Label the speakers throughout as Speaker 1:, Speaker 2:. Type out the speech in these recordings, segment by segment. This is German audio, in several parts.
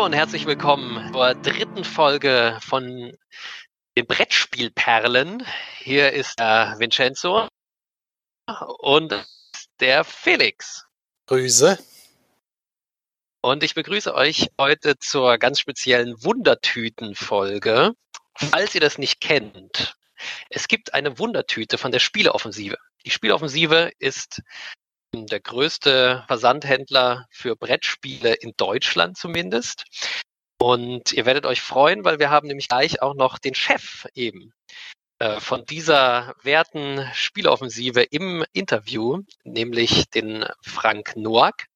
Speaker 1: Hallo und herzlich willkommen zur dritten Folge von den Brettspielperlen. Hier ist der Vincenzo und der Felix.
Speaker 2: Grüße.
Speaker 1: Und ich begrüße euch heute zur ganz speziellen Wundertüten-Folge. Falls ihr das nicht kennt, es gibt eine Wundertüte von der Spieleoffensive. Die Spieleoffensive ist der größte Versandhändler für Brettspiele in Deutschland zumindest. Und ihr werdet euch freuen, weil wir haben nämlich gleich auch noch den Chef eben äh, von dieser werten Spieleoffensive im Interview, nämlich den Frank Noack.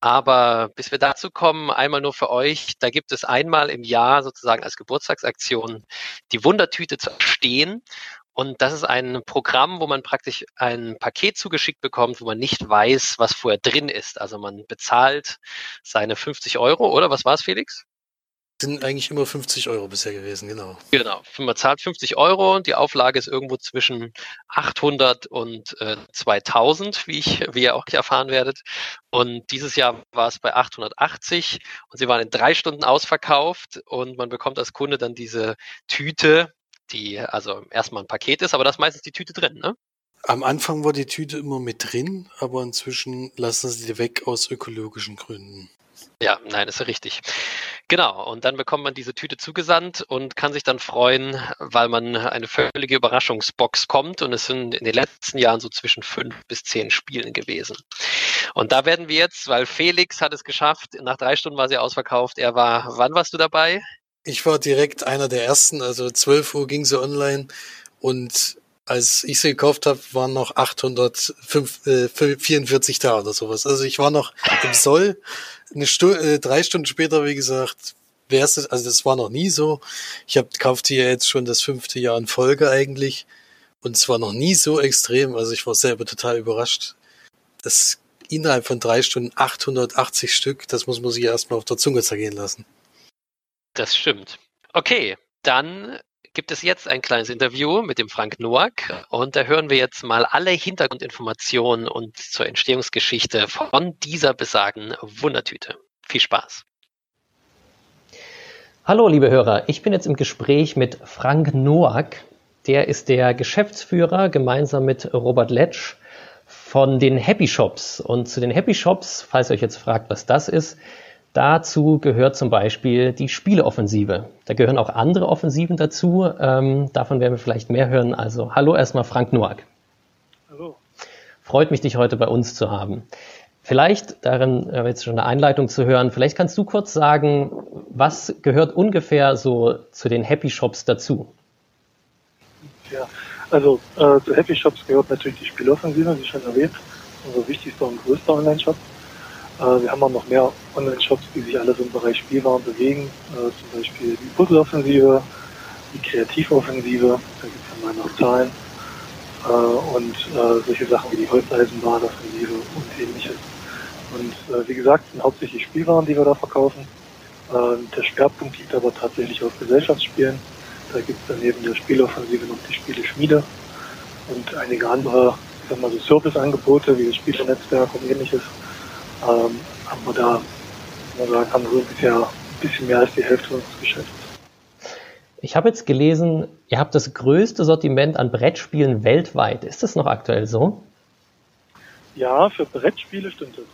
Speaker 1: Aber bis wir dazu kommen, einmal nur für euch, da gibt es einmal im Jahr sozusagen als Geburtstagsaktion die Wundertüte zu erstehen. Und das ist ein Programm, wo man praktisch ein Paket zugeschickt bekommt, wo man nicht weiß, was vorher drin ist. Also man bezahlt seine 50 Euro, oder was war es, Felix?
Speaker 2: Sind eigentlich immer 50 Euro bisher gewesen, genau.
Speaker 1: Genau, man zahlt 50 Euro. Die Auflage ist irgendwo zwischen 800 und äh, 2000, wie, ich, wie ihr auch erfahren werdet. Und dieses Jahr war es bei 880 und sie waren in drei Stunden ausverkauft und man bekommt als Kunde dann diese Tüte die also erstmal ein Paket ist, aber da ist meistens die Tüte drin, ne?
Speaker 2: Am Anfang war die Tüte immer mit drin, aber inzwischen lassen sie die weg aus ökologischen Gründen.
Speaker 1: Ja, nein, ist ja richtig. Genau, und dann bekommt man diese Tüte zugesandt und kann sich dann freuen, weil man eine völlige Überraschungsbox kommt und es sind in den letzten Jahren so zwischen fünf bis zehn Spielen gewesen. Und da werden wir jetzt, weil Felix hat es geschafft, nach drei Stunden war sie ausverkauft. Er war, wann warst du dabei?
Speaker 2: Ich war direkt einer der ersten, also 12 Uhr ging sie online und als ich sie gekauft habe, waren noch 844 äh, da oder sowas. Also ich war noch im Soll. Eine Stunde, äh, drei Stunden später, wie gesagt, wäre es, also das war noch nie so. Ich habe kaufte ja jetzt schon das fünfte Jahr in Folge eigentlich und es war noch nie so extrem. Also ich war selber total überrascht. Das innerhalb von drei Stunden 880 Stück, das muss man sich erstmal auf der Zunge zergehen lassen.
Speaker 1: Das stimmt. Okay, dann gibt es jetzt ein kleines Interview mit dem Frank Noack und da hören wir jetzt mal alle Hintergrundinformationen und zur Entstehungsgeschichte von dieser besagten Wundertüte. Viel Spaß. Hallo, liebe Hörer. Ich bin jetzt im Gespräch mit Frank Noack. Der ist der Geschäftsführer gemeinsam mit Robert Letsch von den Happy Shops. Und zu den Happy Shops, falls ihr euch jetzt fragt, was das ist, Dazu gehört zum Beispiel die Spieleoffensive. Da gehören auch andere Offensiven dazu. Ähm, davon werden wir vielleicht mehr hören. Also hallo erstmal Frank Noack. Hallo. Freut mich, dich heute bei uns zu haben. Vielleicht, darin äh, jetzt schon eine Einleitung zu hören, vielleicht kannst du kurz sagen, was gehört ungefähr so zu den Happy Shops dazu?
Speaker 3: Ja, also äh, zu Happy Shops gehört natürlich die Spieleoffensive, wie schon erwähnt, unser wichtigster und größter Online-Shop. Äh, wir haben auch noch mehr Online-Shops, die sich alle so im Bereich Spielwaren bewegen. Äh, zum Beispiel die Puzzle-Offensive, die Kreativoffensive, da gibt es dann mal noch Zahlen. Äh, und solche Sachen wie die Holzeisenbahn-Offensive und ähnliches. Und wie gesagt, sind hauptsächlich Spielwaren, die wir da verkaufen. der Schwerpunkt liegt aber tatsächlich auf Gesellschaftsspielen. Da gibt es dann neben der Spieloffensive noch die Spieleschmiede und einige andere, ich sag mal so Serviceangebote wie das Spielenetzwerk und ähnliches ähm, haben wir da, man sagen, haben wir bisher ein bisschen mehr als die Hälfte unseres Geschäfts.
Speaker 1: Ich habe jetzt gelesen, ihr habt das größte Sortiment an Brettspielen weltweit. Ist das noch aktuell so?
Speaker 3: Ja, für Brettspiele stimmt es.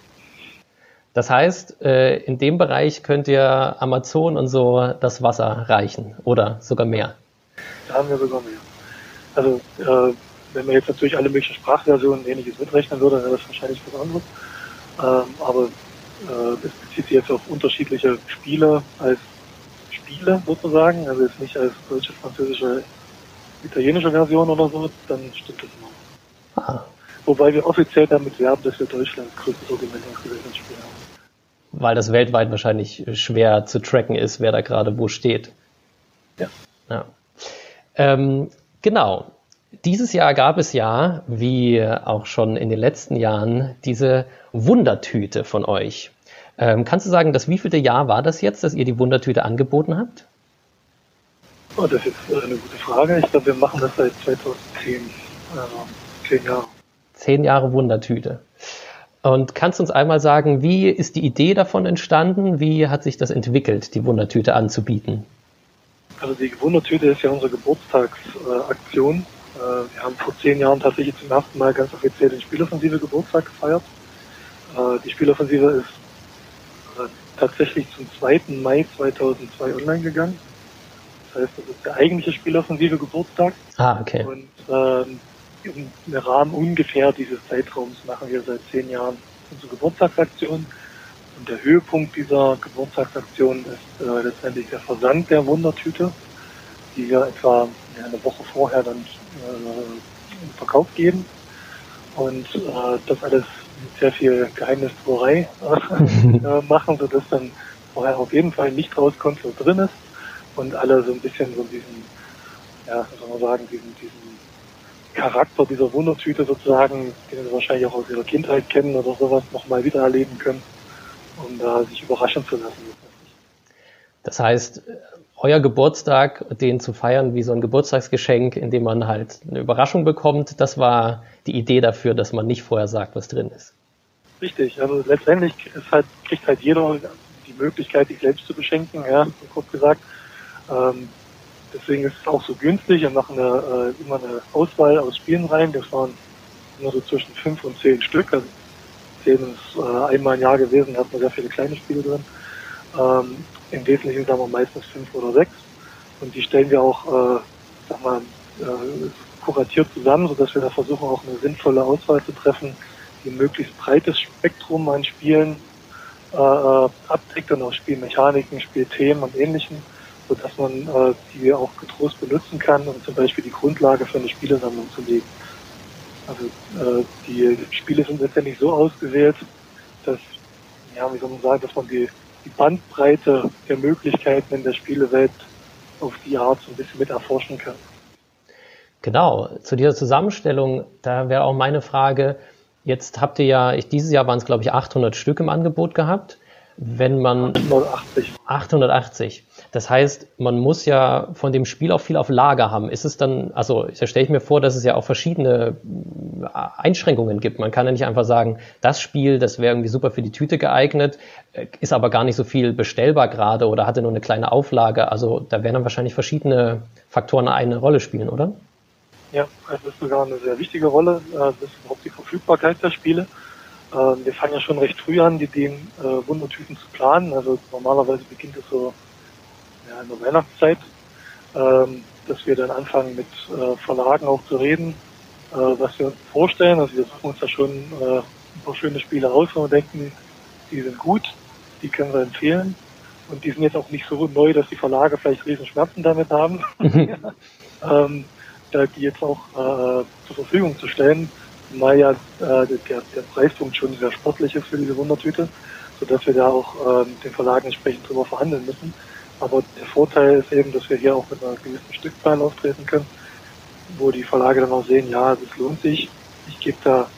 Speaker 1: Das heißt, äh, in dem Bereich könnt ihr Amazon und so das Wasser reichen oder sogar mehr.
Speaker 3: Da haben wir sogar mehr. Also äh, wenn man jetzt natürlich alle möglichen Sprachversionen und ähnliches mitrechnen würde, dann wäre das wahrscheinlich was anderes. Ähm, aber äh, es bezieht sich jetzt auf unterschiedliche Spiele als Spiele sozusagen, also jetzt nicht als deutsche, französische, italienische Version oder so, dann stimmt das noch. Ah. Wobei wir offiziell damit werben, dass wir Deutschlands größtes Sortiment an Gesellschaftsspielen haben.
Speaker 1: Weil das weltweit wahrscheinlich schwer zu tracken ist, wer da gerade wo steht.
Speaker 3: Ja.
Speaker 1: ja. Ähm, genau. Dieses Jahr gab es ja, wie auch schon in den letzten Jahren, diese Wundertüte von euch. Ähm, kannst du sagen, das wievielte Jahr war das jetzt, dass ihr die Wundertüte angeboten habt?
Speaker 3: Oh, das ist eine gute Frage. Ich glaube, wir machen das seit 2010. Also zehn Jahre.
Speaker 1: Zehn Jahre Wundertüte. Und kannst du uns einmal sagen, wie ist die Idee davon entstanden? Wie hat sich das entwickelt, die Wundertüte anzubieten?
Speaker 3: Also die Wundertüte ist ja unsere Geburtstagsaktion. Äh, wir haben vor zehn Jahren tatsächlich zum ersten Mal ganz offiziell den Spieloffensive Geburtstag gefeiert. Äh, die Spieloffensive ist äh, tatsächlich zum 2. Mai 2002 online gegangen. Das heißt, das ist der eigentliche Spieloffensive Geburtstag.
Speaker 1: Ah, okay.
Speaker 3: Und ähm, im Rahmen ungefähr dieses Zeitraums machen wir seit zehn Jahren unsere Geburtstagsaktion. Und der Höhepunkt dieser Geburtstagsaktion ist äh, letztendlich der Versand der Wundertüte, die wir etwa eine Woche vorher dann äh, Verkauf geben. Und äh, das alles mit sehr viel Geheimnistuerei äh, machen, sodass dann vorher auf jeden Fall nicht rauskommt, was drin ist. Und alle so ein bisschen so diesen, ja, soll man sagen, diesen, diesen Charakter dieser Wundertüte sozusagen, den sie wahrscheinlich auch aus ihrer Kindheit kennen oder sowas, nochmal wieder erleben können, um da sich überraschen zu lassen.
Speaker 1: Das heißt, euer Geburtstag, den zu feiern wie so ein Geburtstagsgeschenk, in dem man halt eine Überraschung bekommt, das war die Idee dafür, dass man nicht vorher sagt, was drin ist.
Speaker 3: Richtig, also letztendlich halt, kriegt halt jeder die Möglichkeit, sich selbst zu beschenken, ja, kurz gesagt. Ähm, Deswegen ist es auch so günstig. Wir machen eine, äh, immer eine Auswahl aus Spielen rein. Das waren immer so zwischen fünf und zehn Stück. Also zehn ist äh, einmal im Jahr gewesen, da hat man sehr viele kleine Spiele drin. Ähm, Im Wesentlichen sagen wir meistens fünf oder sechs. Und die stellen wir auch, äh, sag mal, äh, kuratiert zusammen, sodass wir da versuchen, auch eine sinnvolle Auswahl zu treffen, die ein möglichst breites Spektrum an Spielen äh, äh abdeckt und auch Spielmechaniken, Spielthemen und ähnlichem sodass man äh, die auch getrost benutzen kann, um zum Beispiel die Grundlage für eine Spielesammlung zu legen. Also äh, die Spiele sind letztendlich so ausgewählt, dass, ja, wie soll man sagen, dass man die, die Bandbreite der Möglichkeiten in der Spielewelt auf die Art so ein bisschen mit erforschen kann.
Speaker 1: Genau, zu dieser Zusammenstellung, da wäre auch meine Frage, jetzt habt ihr ja, ich, dieses Jahr waren es glaube ich 800 Stück im Angebot gehabt. Wenn man 880. 880. Das heißt, man muss ja von dem Spiel auch viel auf Lager haben. Ist es dann, also da stelle ich mir vor, dass es ja auch verschiedene äh, Einschränkungen gibt. Man kann ja nicht einfach sagen, das Spiel, das wäre irgendwie super für die Tüte geeignet, äh, ist aber gar nicht so viel bestellbar gerade oder hatte nur eine kleine Auflage. Also da werden dann wahrscheinlich verschiedene Faktoren eine Rolle spielen, oder?
Speaker 3: Ja, das ist sogar eine sehr wichtige Rolle. Äh, das ist überhaupt die Verfügbarkeit der Spiele. Wir fangen ja schon recht früh an, die, den Wundertüten zu planen. Also normalerweise beginnt es so ja, in der Weihnachtszeit, ähm, dass wir dann anfangen mit äh, Verlagen auch zu reden, äh, was wir uns vorstellen. Also wir suchen uns da schon äh, ein paar schöne Spiele aus, wo wir denken, die sind gut, die können wir empfehlen. Und die sind jetzt auch nicht so neu, dass die Verlage vielleicht riesen Schmerzen damit haben, ähm, die jetzt auch äh, zur Verfügung zu stellen, weil ja äh, der, der Preispunkt schon sehr sportlich ist für diese Wundertüte, sodass wir da auch äh, den Verlagen entsprechend drüber verhandeln müssen. Aber der Vorteil ist eben, dass wir hier auch mit einer gewissen Stückzahl auftreten können, wo die Verlage dann auch sehen, ja, das lohnt sich. Ich gebe da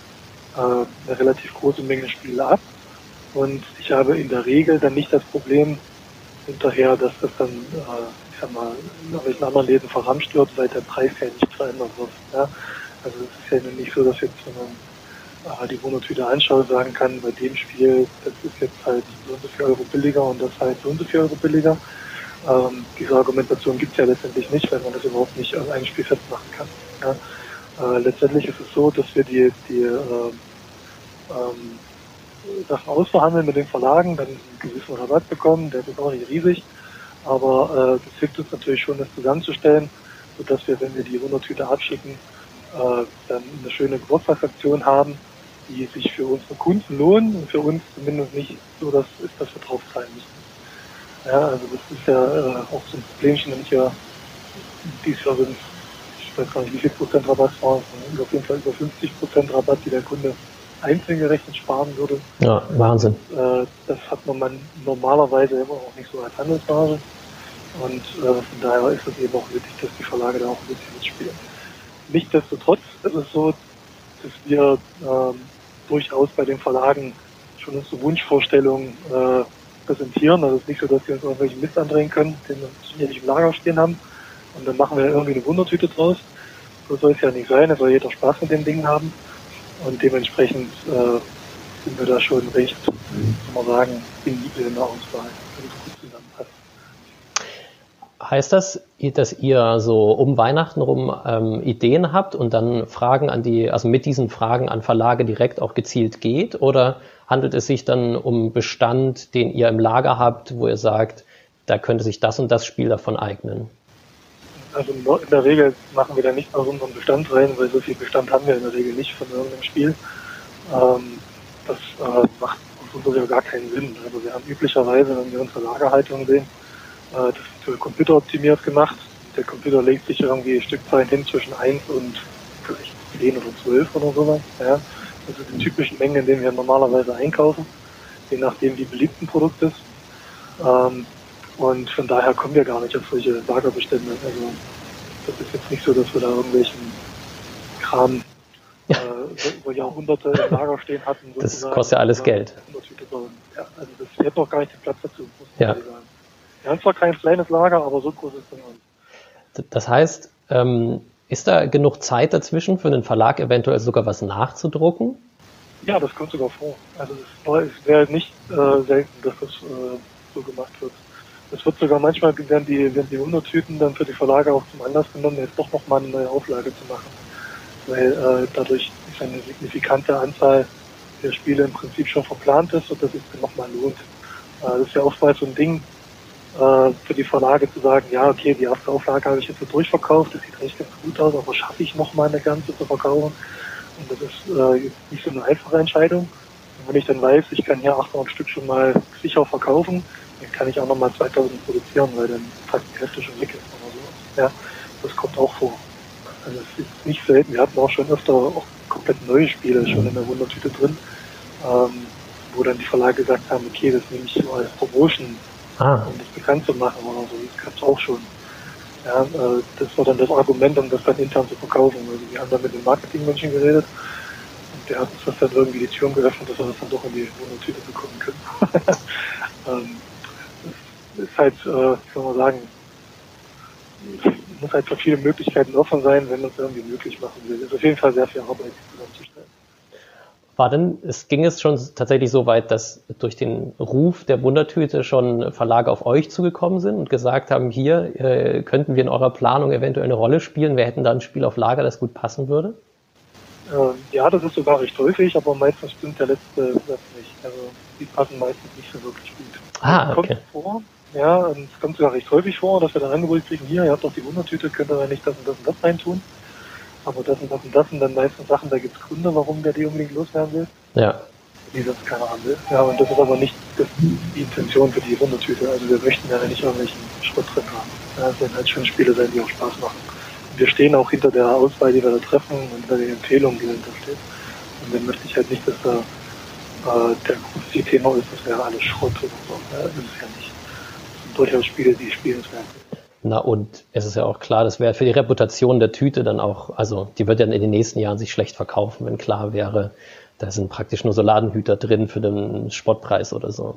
Speaker 3: äh, eine relativ große Menge Spiele ab und ich habe in der Regel dann nicht das Problem hinterher, dass das dann, äh, ich sag mal, in welchen anderen Läden verramscht wird, weil der Preis ja nicht verändert wird. Ja? Also es ist ja nicht so, dass jetzt, wenn man äh, die Wohnungstüte anschaut, sagen kann, bei dem Spiel, das ist jetzt halt so und so viel Euro billiger und das halt so und so viel Euro billiger, ähm, diese Argumentation gibt es ja letztendlich nicht, weil man das überhaupt nicht an einem Spiel festmachen kann. Ja? Äh, letztendlich ist es so, dass wir die, die äh, ähm, Sachen ausverhandeln mit den Verlagen, dann einen gewissen Rabatt bekommen, der ist auch nicht riesig, aber äh, das hilft uns natürlich schon, das zusammenzustellen, sodass wir, wenn wir die Wundertüte abschicken, äh, dann eine schöne Geburtstagsaktion haben, die sich für unsere Kunden lohnen und für uns zumindest nicht so dass ist, dass wir drauf zahlen müssen. Ja, also das ist ja äh, auch so ein Problemchen, wenn ich ja dieses Jahr sind, ich weiß gar nicht, wie viel Prozent Rabatt war, auf jeden Fall über 50 Prozent Rabatt, die der Kunde einzeln gerechnet sparen würde.
Speaker 1: Ja, Wahnsinn.
Speaker 3: Äh, das hat man normalerweise immer auch nicht so als Handelsmarge. Und äh, von daher ist es eben auch wichtig, dass die Verlage da auch ein bisschen mitspielen. Nichtsdestotrotz ist es so, dass wir ähm, durchaus bei den Verlagen schon unsere Wunschvorstellungen äh, präsentieren. Also es ist nicht so, dass wir uns irgendwelchen Mist andrehen können, den wir nicht im Lager stehen haben. Und dann machen wir irgendwie eine Wundertüte draus. So soll es ja nicht sein. Es soll jeder Spaß mit dem Ding haben. Und dementsprechend äh, sind wir da schon recht, kann man sagen, in der Auswahl, wenn es gut zusammenpasst.
Speaker 1: Heißt das, dass ihr so um Weihnachten rum ähm, Ideen habt und dann Fragen an die, also mit diesen Fragen an Verlage direkt auch gezielt geht? Oder handelt es sich dann um Bestand, den ihr im Lager habt, wo ihr sagt, da könnte sich das und das Spiel davon eignen?
Speaker 3: Also in der Regel machen wir da nicht aus unserem Bestand rein, weil so viel Bestand haben wir in der Regel nicht von irgendeinem Spiel. Ähm, das äh, macht aus unserer Sicht gar keinen Sinn. Also wir haben üblicherweise, wenn wir unsere Lagerhaltung sehen, äh, das für Computer optimiert gemacht. Der Computer legt sich irgendwie Stückzahlen hin zwischen 1 und vielleicht 10 oder 12 oder sowas. Ja. Das ist die typischen Mengen, in denen wir normalerweise einkaufen, je nachdem wie beliebt ein Produkt ist. Ähm, und von daher kommen wir gar nicht auf solche Lagerbestände. Also das ist jetzt nicht so, dass wir da irgendwelchen Kram äh, über Jahrhunderte im Lager stehen hatten.
Speaker 1: Das kostet ja alles Geld.
Speaker 3: Ja, also das, wir hätten auch gar nicht den Platz dazu, muss man ja. sagen. Wir haben zwar kein kleines Lager, aber so groß ist es
Speaker 1: nicht. Das heißt, ähm, ist da genug Zeit dazwischen für einen Verlag eventuell sogar was nachzudrucken?
Speaker 3: Ja, das kommt sogar vor. Also es wäre nicht äh, selten, dass das äh, so gemacht wird. Es wird sogar manchmal werden die, werden die Untertüten dann für die Verlage auch zum Anlass genommen, jetzt doch nochmal eine neue Auflage zu machen. Weil äh, dadurch ist eine signifikante Anzahl der Spiele im Prinzip schon verplant ist und das sich dann nochmal lohnt. Äh, das ist ja oftmals so ein Ding, äh, für die Verlage zu sagen, ja, okay, die erste Auflage habe ich jetzt so durchverkauft, das sieht echt ganz gut aus, aber schaffe ich noch mal eine ganze zu verkaufen? Und das ist äh, nicht so eine einfache Entscheidung. Und wenn ich dann weiß, ich kann hier 800 Stück schon mal sicher verkaufen, dann kann ich auch noch mal 2000 produzieren, weil dann fast die Hälfte schon weg ist oder so. Ja, das kommt auch vor. Also es ist nicht selten. Wir hatten auch schon öfter auch komplett neue Spiele schon in der Wundertüte drin, ähm, wo dann die Verlage gesagt haben, okay, das nehme ich so als Promotion ah. um das bekannt zu machen oder so. Das gab es auch schon. Ja, äh, das war dann das Argument, um das dann intern zu verkaufen. Also wir haben dann mit den Marketingmenschen geredet und der hat uns das dann irgendwie die Türen geöffnet, dass wir das dann doch in die Wohnungstüte bekommen können. ähm, das ist halt, äh, wie soll man sagen, muss halt für viele Möglichkeiten offen sein, wenn man es irgendwie möglich machen will. Das ist auf jeden Fall sehr viel Arbeit zusammenzustellen.
Speaker 1: War denn, es ging es schon tatsächlich so weit, dass durch den Ruf der Wundertüte schon Verlage auf euch zugekommen sind und gesagt haben, hier äh, könnten wir in eurer Planung eventuell eine Rolle spielen, wir hätten da ein Spiel auf Lager, das gut passen würde?
Speaker 3: Äh, ja, das ist sogar recht häufig, aber meistens stimmt der letzte Satz nicht. Also die passen meistens nicht so wirklich gut.
Speaker 1: Ah, okay.
Speaker 3: Kommt vor, ja, und es kommt sogar recht häufig vor, dass wir dann Angebot kriegen, hier, ihr habt doch die Wundertüte, könnt ihr da nicht das und das und das reintun. Aber das und das und das sind dann meistens Sachen, da gibt es Gründe, warum der die unbedingt loswerden will.
Speaker 1: Ja.
Speaker 3: Die sonst keiner haben will. Ja, und das ist aber nicht das, die Intention für die Wundertüte. Also wir möchten ja nicht irgendwelchen Schrott drin haben. Ja, es sollen halt schon Spiele sein, die auch Spaß machen. Und wir stehen auch hinter der Auswahl, die wir da treffen und hinter den Empfehlungen, die dahinter steht. Und dann möchte ich halt nicht, dass da äh, der große Thema ist, das wäre alles Schrott oder so. Ja, das ist ja nicht. Das sind durchaus Spiele, die spielenswert sind.
Speaker 1: Na und es ist ja auch klar, das wäre für die Reputation der Tüte dann auch, also die wird ja in den nächsten Jahren sich schlecht verkaufen, wenn klar wäre, da sind praktisch nur so Ladenhüter drin für den Spottpreis oder so.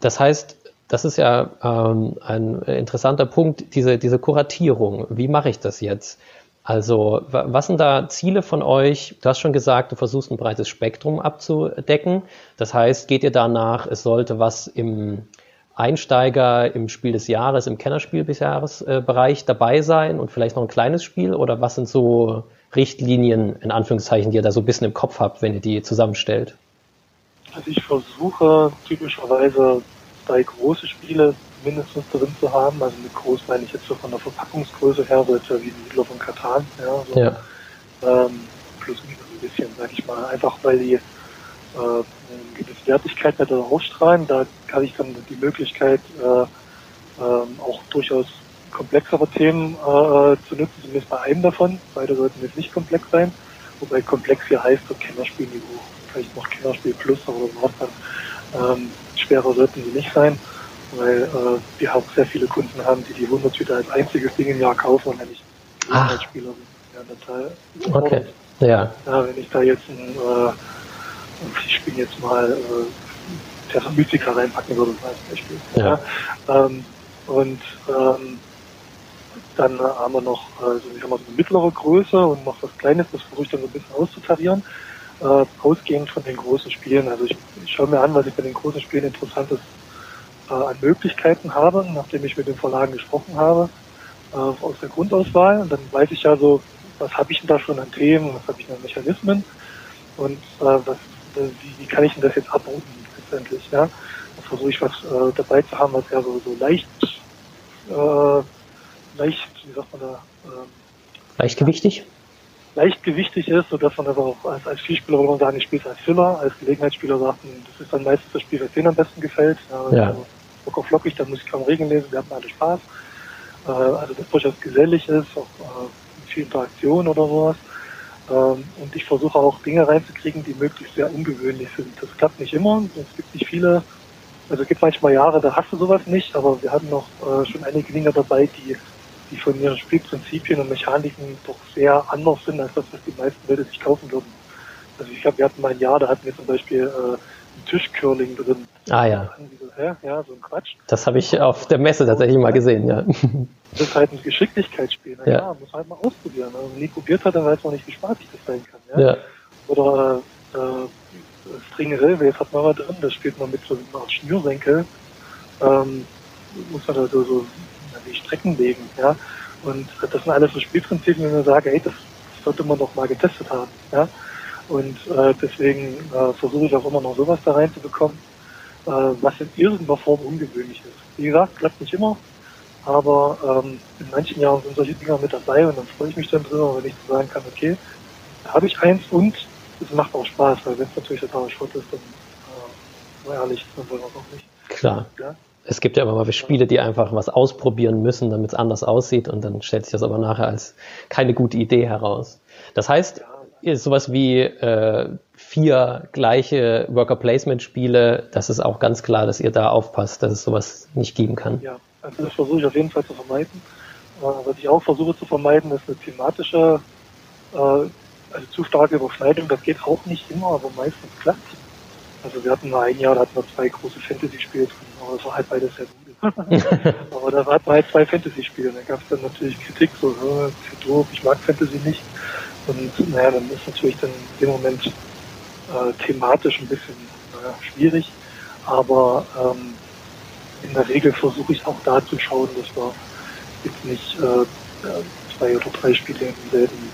Speaker 1: Das heißt, das ist ja ähm, ein interessanter Punkt, diese, diese Kuratierung. Wie mache ich das jetzt? Also, was sind da Ziele von euch? Du hast schon gesagt, du versuchst ein breites Spektrum abzudecken. Das heißt, geht ihr danach, es sollte was im Einsteiger im Spiel des Jahres, im Kennerspiel des Jahres äh, dabei sein und vielleicht noch ein kleines Spiel? Oder was sind so Richtlinien, in Anführungszeichen, die ihr da so ein bisschen im Kopf habt, wenn ihr die zusammenstellt?
Speaker 3: Also ich versuche typischerweise drei große Spiele mindestens drin zu haben. Also mit groß meine ich jetzt so von der Verpackungsgröße her, so etwa wie Siedler von Katan. Ja, so,
Speaker 1: ja.
Speaker 3: Ähm, plus minus ein bisschen, sag ich mal. Einfach weil die äh, eine gewisse Wertigkeit mit ausstrahlen. Da habe ich dann die Möglichkeit, äh, ähm, auch durchaus komplexere Themen äh, zu nutzen, zumindest bei einem davon. Beide sollten jetzt nicht komplex sein. Wobei komplex hier heißt so Kennerspielniveau. Vielleicht noch Kennerspiel Plus oder was dann. Ähm, schwerer sollten sie nicht sein, weil äh, wir auch sehr viele Kunden haben, die die Wundertüte als einziges Ding im Jahr kaufen und nicht als Spieler
Speaker 1: sind. Ja, okay. Ja.
Speaker 3: ja. Wenn ich da jetzt ein äh, ich spiele jetzt mal äh, Terra Mystica reinpacken würde als Beispiel.
Speaker 1: Ja.
Speaker 3: ja ähm, und ähm, dann haben wir noch also ich habe mal so eine mittlere Größe und noch was Kleines, das versuche ich dann so ein bisschen auszutarieren. äh, ausgehend von den großen Spielen. Also ich, ich schaue mir an, was ich bei den großen Spielen Interessantes äh, an Möglichkeiten habe, nachdem ich mit den Verlagen gesprochen habe, äh, aus der Grundauswahl. Und dann weiß ich ja so, was habe ich denn da schon an Themen, was habe ich denn an Mechanismen und äh, was, wie, wie kann ich denn das jetzt abrunden letztendlich. Ja? Versuche ich was äh, dabei zu haben, was ja so, so leicht, äh, leicht, wie sagt man da? Ähm,
Speaker 4: Leichtgewichtig?
Speaker 3: leichtgewichtig ist, sodass man das auch als, als Vielspieler, würde man sagen, ich spiele es als Filler, als Gelegenheitsspieler sagt, das ist dann meistens das Spiel, das denen am besten gefällt.
Speaker 4: Ja. Also,
Speaker 3: locker flockig, da muss ich kaum Regeln lesen, wir hatten alle Spaß. Äh, also das durchaus gesellig ist, auch äh, viel Interaktion oder sowas. Ähm, und ich versuche auch Dinge reinzukriegen, die möglichst sehr ungewöhnlich sind. Das klappt nicht immer. Es gibt nicht viele, also es gibt manchmal Jahre, da hast du sowas nicht, aber wir hatten noch äh, schon einige Dinge dabei, die die von ihren Spielprinzipien und Mechaniken doch sehr anders sind als das, was die meisten Leute sich kaufen würden. Also ich glaube, wir hatten mal ein Jahr, da hatten wir zum Beispiel äh, ein Tischcurling drin.
Speaker 4: Ah ja.
Speaker 3: Ja, so ein Quatsch.
Speaker 4: Das habe ich auf der Messe tatsächlich mal gesehen, ja.
Speaker 3: Das ist halt ein Geschicklichkeitsspiel. Ja. ja, muss halt mal ausprobieren. Also, wenn man nie probiert hat, dann weiß man nicht, wie spaßig das sein kann. Ja. ja. Oder äh, String Railways hat man mal drin, das spielt man mit so einer Art Schnürsenkel. Ähm, muss man da so, so die Strecken legen. Ja? Und das sind alles so Spielprinzipien, wenn man sagt, hey, das sollte man doch mal getestet haben. Ja? Und äh, deswegen äh, versuche ich auch immer noch sowas da reinzubekommen, äh, was in irgendeiner Form ungewöhnlich ist. Wie gesagt, klappt nicht immer, aber ähm, in manchen Jahren sind solche Dinger mit dabei und dann freue ich mich dann drüber, wenn ich so sagen kann, okay, da habe ich eins und es macht auch Spaß, weil wenn es natürlich totaler Schrott ist, dann äh, mal ehrlich, dann wollen wir es auch nicht.
Speaker 4: Klar. Ja? es gibt ja immer mal Spiele, die einfach was ausprobieren müssen, damit es anders aussieht und dann stellt sich das aber nachher als keine gute Idee heraus. Das heißt, ist sowas wie äh, vier gleiche Worker Placement Spiele, das ist auch ganz klar, dass ihr da aufpasst, dass es sowas nicht geben kann.
Speaker 3: Ja, also das versuche ich auf jeden Fall zu vermeiden. Äh, was ich auch versuche zu vermeiden, ist eine thematische, äh, also zu starke Überschneidung. Das geht auch nicht immer, aber meistens klappt. Also wir hatten mal ein Jahr, da hatten wir zwei große Fantasy-Spiele drin, aber es war halt beides sehr gut. aber da hatten wir halt zwei Fantasy-Spiele. Da gab es dann natürlich Kritik, so, für doof, ich mag Fantasy nicht. Und naja, dann ist natürlich dann in dem Moment äh, thematisch ein bisschen naja, schwierig. Aber ähm, in der Regel versuche ich auch da zu schauen, dass wir jetzt nicht äh, zwei oder drei Spiele im selben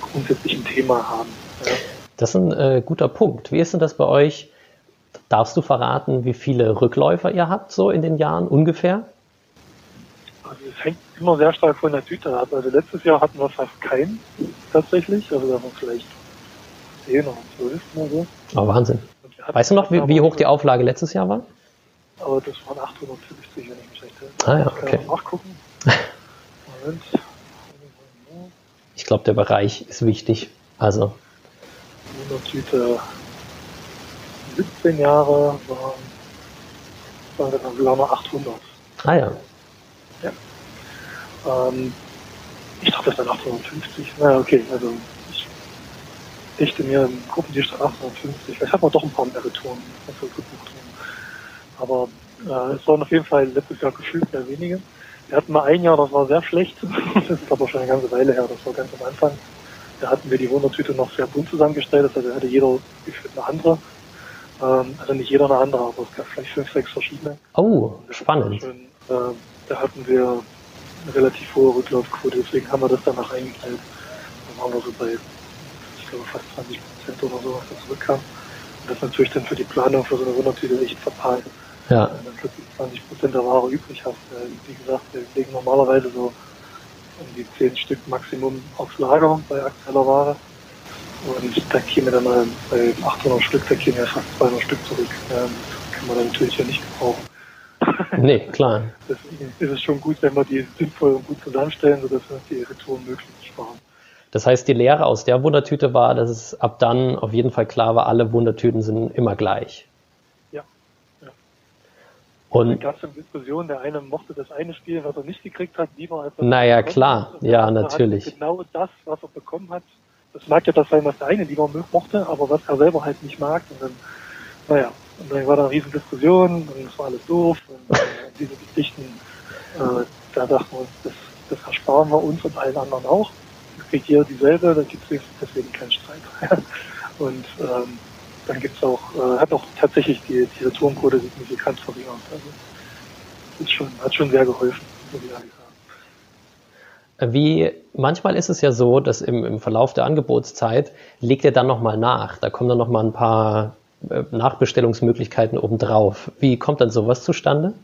Speaker 3: grundsätzlichen Thema haben. Ja.
Speaker 4: Das ist ein äh, guter Punkt. Wie ist denn das bei euch? Darfst du verraten, wie viele Rückläufer ihr habt, so in den Jahren ungefähr?
Speaker 3: Also es hängt immer sehr stark von der Tüte ab. Also letztes Jahr hatten wir fast keinen tatsächlich. Also da waren vielleicht 10 oder 12 oder so.
Speaker 4: Oh, Wahnsinn. Weißt du noch, wie, wie, hoch die Auflage letztes Jahr war?
Speaker 3: Aber das waren 850, wenn ich mich recht erinnere.
Speaker 4: Ah ja, okay.
Speaker 3: nachgucken. Moment.
Speaker 4: Ich glaube, der Bereich ist wichtig. Also
Speaker 3: Wundertüte 17 Jahre waren, waren dann noch 800.
Speaker 4: Ah ja.
Speaker 3: Ja. Ähm, ich dachte, das waren 850. Na okay, also ich dichte mir im Gruppendienst 850. Vielleicht hat man doch ein paar mehr Retouren. Aber äh, es waren auf jeden Fall letztes Jahr gefühlt sehr wenige. Wir hatten mal ein Jahr, das war sehr schlecht. das ist aber schon eine ganze Weile her, das war ganz am Anfang. Da hatten wir die Wundertüte noch sehr bunt zusammengestellt, also hatte jeder gefühlt eine andere. Ähm, also nicht jeder eine andere, aber es gab vielleicht fünf, sechs verschiedene.
Speaker 4: Oh, spannend.
Speaker 3: Schön, äh, da hatten wir eine relativ hohe Rücklaufquote, deswegen haben wir das danach eingeteilt. Dann waren wir so bei, glaube, fast 20 Prozent oder so, was da zurückkam. Und das ist natürlich dann für die Planung für so eine Wundertüte echt fatal.
Speaker 4: Ja.
Speaker 3: Wenn du plötzlich 20 Prozent der Ware übrig hast. Wie gesagt, wir legen normalerweise so um die zehn Stück Maximum aufs Lager bei aktueller Ware. Und da käme dann mal bei 800 Stück, da käme ja fast 200 Stück zurück. Ähm, das kann man dann natürlich ja nicht gebrauchen.
Speaker 4: Nee, klar.
Speaker 3: Deswegen ist es schon gut, wenn wir die sinnvoll und gut zusammenstellen, sodass wir die Retouren möglichst sparen.
Speaker 4: Das heißt, die Lehre aus der Wundertüte war, dass es ab dann auf jeden Fall klar war, alle Wundertüten sind immer gleich.
Speaker 3: Und da gab es eine Diskussion, der eine mochte das eine Spiel, was er nicht gekriegt hat, lieber als
Speaker 4: er Naja, klar, ja, natürlich.
Speaker 3: Genau das, was er bekommen hat. Das mag ja das sein, was der eine lieber mochte, aber was er selber halt nicht mag. Und dann, naja, und dann war da eine riesen Diskussion und es war alles doof. Und äh, diese Geschichten, äh, da dachten wir uns, das, das ersparen wir uns und allen anderen auch. Es kriegt jeder dieselbe, da gibt es deswegen keinen Streit. Und ähm, dann gibt's auch, äh, hat auch tatsächlich die, die Retourenquote signifikant verringert. Also ist schon, hat schon sehr geholfen, muss ich ehrlich
Speaker 1: sagen. Wie manchmal ist es ja so, dass im, im Verlauf der Angebotszeit legt ihr dann nochmal nach. Da kommen dann nochmal ein paar äh, Nachbestellungsmöglichkeiten obendrauf. Wie kommt dann sowas zustande?